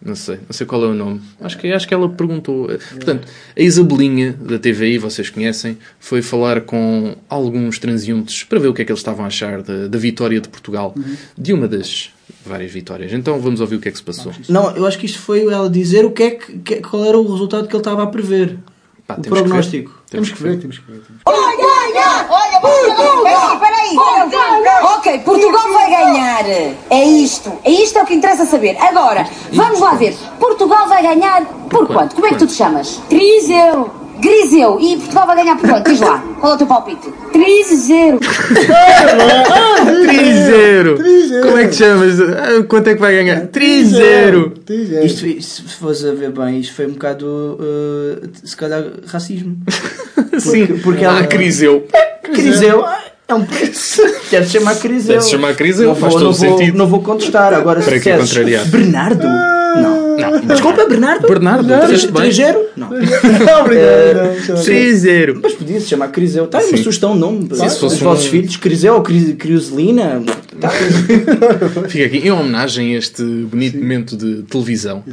Não sei, não sei qual é o nome. Acho que, acho que ela perguntou. Eh, Portanto, a Isabelinha da TVI, vocês conhecem, foi falar com alguns transeuntes para ver o que é que eles estavam a achar da, da vitória de Portugal, de uma das várias vitórias. Então vamos ouvir o que é que se passou. Não, eu acho que isto foi ela dizer o que é que, que- qual era o resultado que ele estava a prever. Pá, o temos que ver. prognóstico. Temos Temos que ver, temos que ver. Olha, olha, olha, Portugal! Peraí, peraí. Ok, Portugal vai ganhar. É isto. É isto é o que interessa saber. Agora, vamos lá ver. Portugal vai ganhar por quanto? Como é que tu te chamas? Griseu. Griseu. E Portugal vai ganhar por quanto? Diz lá. Qual é o teu palpite? 3-0. 3-0! Como é que te chamas? Ah, Quanto é que vai ganhar? 3-0! Isto, se fosse a ver bem, isto foi um bocado, eh, se calhar, racismo. [LAUGHS] Sim, porque ah, ela- Criseu. Criseu é um preço. Deve chamar Criseu. Deve-se chamar Criseu, Não faz vou- todo não vou- sentido. Não vou contestar. Agora, Para se que contrariar? Bernardo? Não. Desculpa, Bernardo? Bernardo, bem. 3-0? Não. [LAUGHS] Obrigado. Eh, não, sim. 3-0. Mas podia se chamar Criseu. Tá, uma Sim. sugestão, nome. Sim, se fosse Os vossos filhos, Criseu ou Cris- Crioselina. Tá. [LAUGHS] Fica aqui em homenagem a este bonito momento de televisão.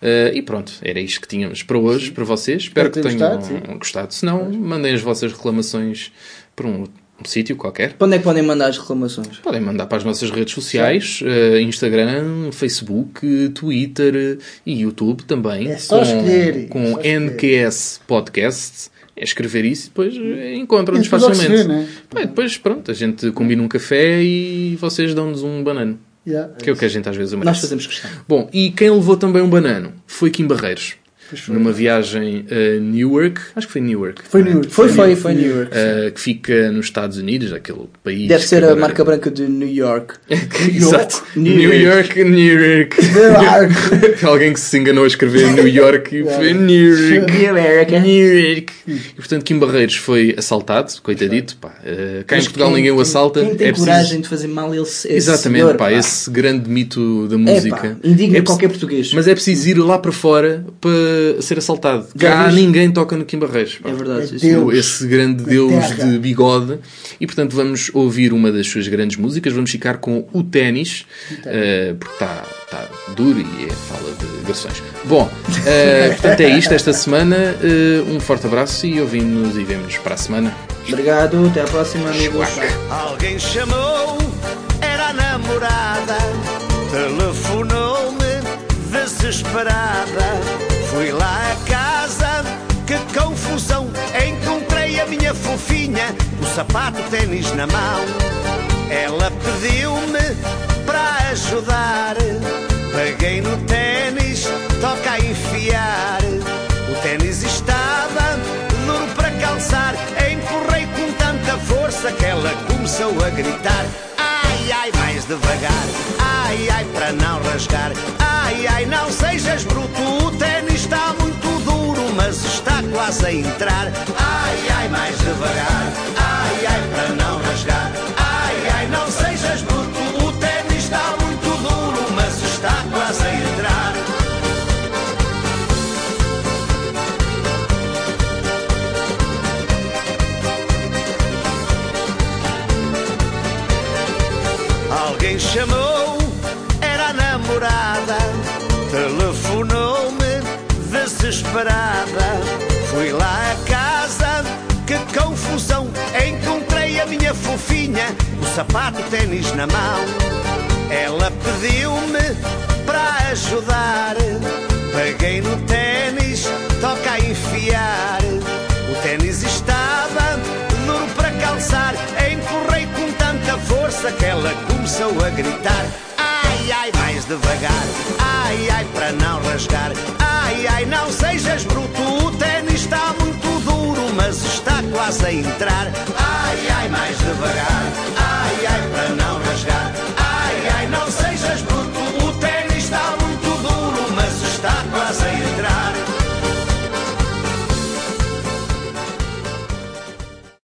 Eh, e pronto, era isto que tínhamos para hoje, para vocês. Espero que Espero que tenham tenham gostado. Se não, mandem as vossas reclamações para um, um sítio qualquer. Para onde é que podem mandar as reclamações? Podem mandar para as nossas redes sociais, eh, Instagram, Facebook, Twitter eh, e YouTube também. É só escolher, Com, é com só escolher. NQS Podcast. É escrever isso e depois eh, encontram-nos se facilmente. vê, né? Bem, depois, pronto, a gente combina um café e vocês dão-nos um banano. Yeah. Que é o que a gente às vezes merece. Nós fazemos questão. Bom, e quem levou também um banano foi Kim Barreiros. Numa viagem a Newark, acho que foi Newark. Foi? Newark. Foi, foi, foi New York. Uh, que fica nos Estados Unidos, aquele país. Deve ser a agora- marca branca de New York. [LAUGHS] Exato. New New York. York, [LAUGHS] New York. [LAUGHS] Alguém que se enganou a escrever New York e foi New York. New York. New York. E portanto, Kim Barreiros foi assaltado, coitadito. Pá. Uh, cá em Portugal quem- ninguém o assalta. Quem tem é preciso- coragem de fazer mal esse Exatamente, senhor, pá, pá? esse grande mito da É, música. pá, indigna É preci- qualquer português. Mas é preciso ir lá para fora para ser assaltado. Já Cá viste? ninguém toca no Kim Barreiros. pá. É verdade, É Deus. Esse grande deus terra. de bigode. E portanto vamos ouvir uma das suas grandes músicas. Vamos ficar com o ténis, eh, porque está tá duro e é, fala de agressões. Bom, eh, [LAUGHS] portanto é isto esta semana. Eh, um forte abraço e ouvimos-nos e vemos para a semana. Obrigado, até à próxima, amigos. Alguém chamou, era a namorada. Telefonou-me desesperada. Fui lá a casa, que confusão. Encontrei a minha fofinha, o sapato tênis na mão. Ela pediu-me para ajudar. Peguei no tênis, toca a enfiar. O tênis estava duro para calçar. Empurrei com tanta força que ela começou a gritar. Ai, ai, mais devagar. Ai, ai, para não rasgar. Ai, ai, não sejas bruto. O tênis está muito duro, mas está quase a entrar. Ai, ai, mais devagar. Ai, ai, para não rasgar. Desesperada. Fui lá a casa, que confusão. Encontrei a minha fofinha, o sapato tênis na mão. Ela pediu-me para ajudar. Peguei no tênis, toca a enfiar. O tênis estava duro para calçar. Empurrei com tanta força que ela começou a gritar. Ai, ai, mais devagar. Ai, ai, para não rasgar. Ai, ai, não sejas bruto. O tênis está muito duro, mas está quase a entrar. Ai, ai, mais devagar.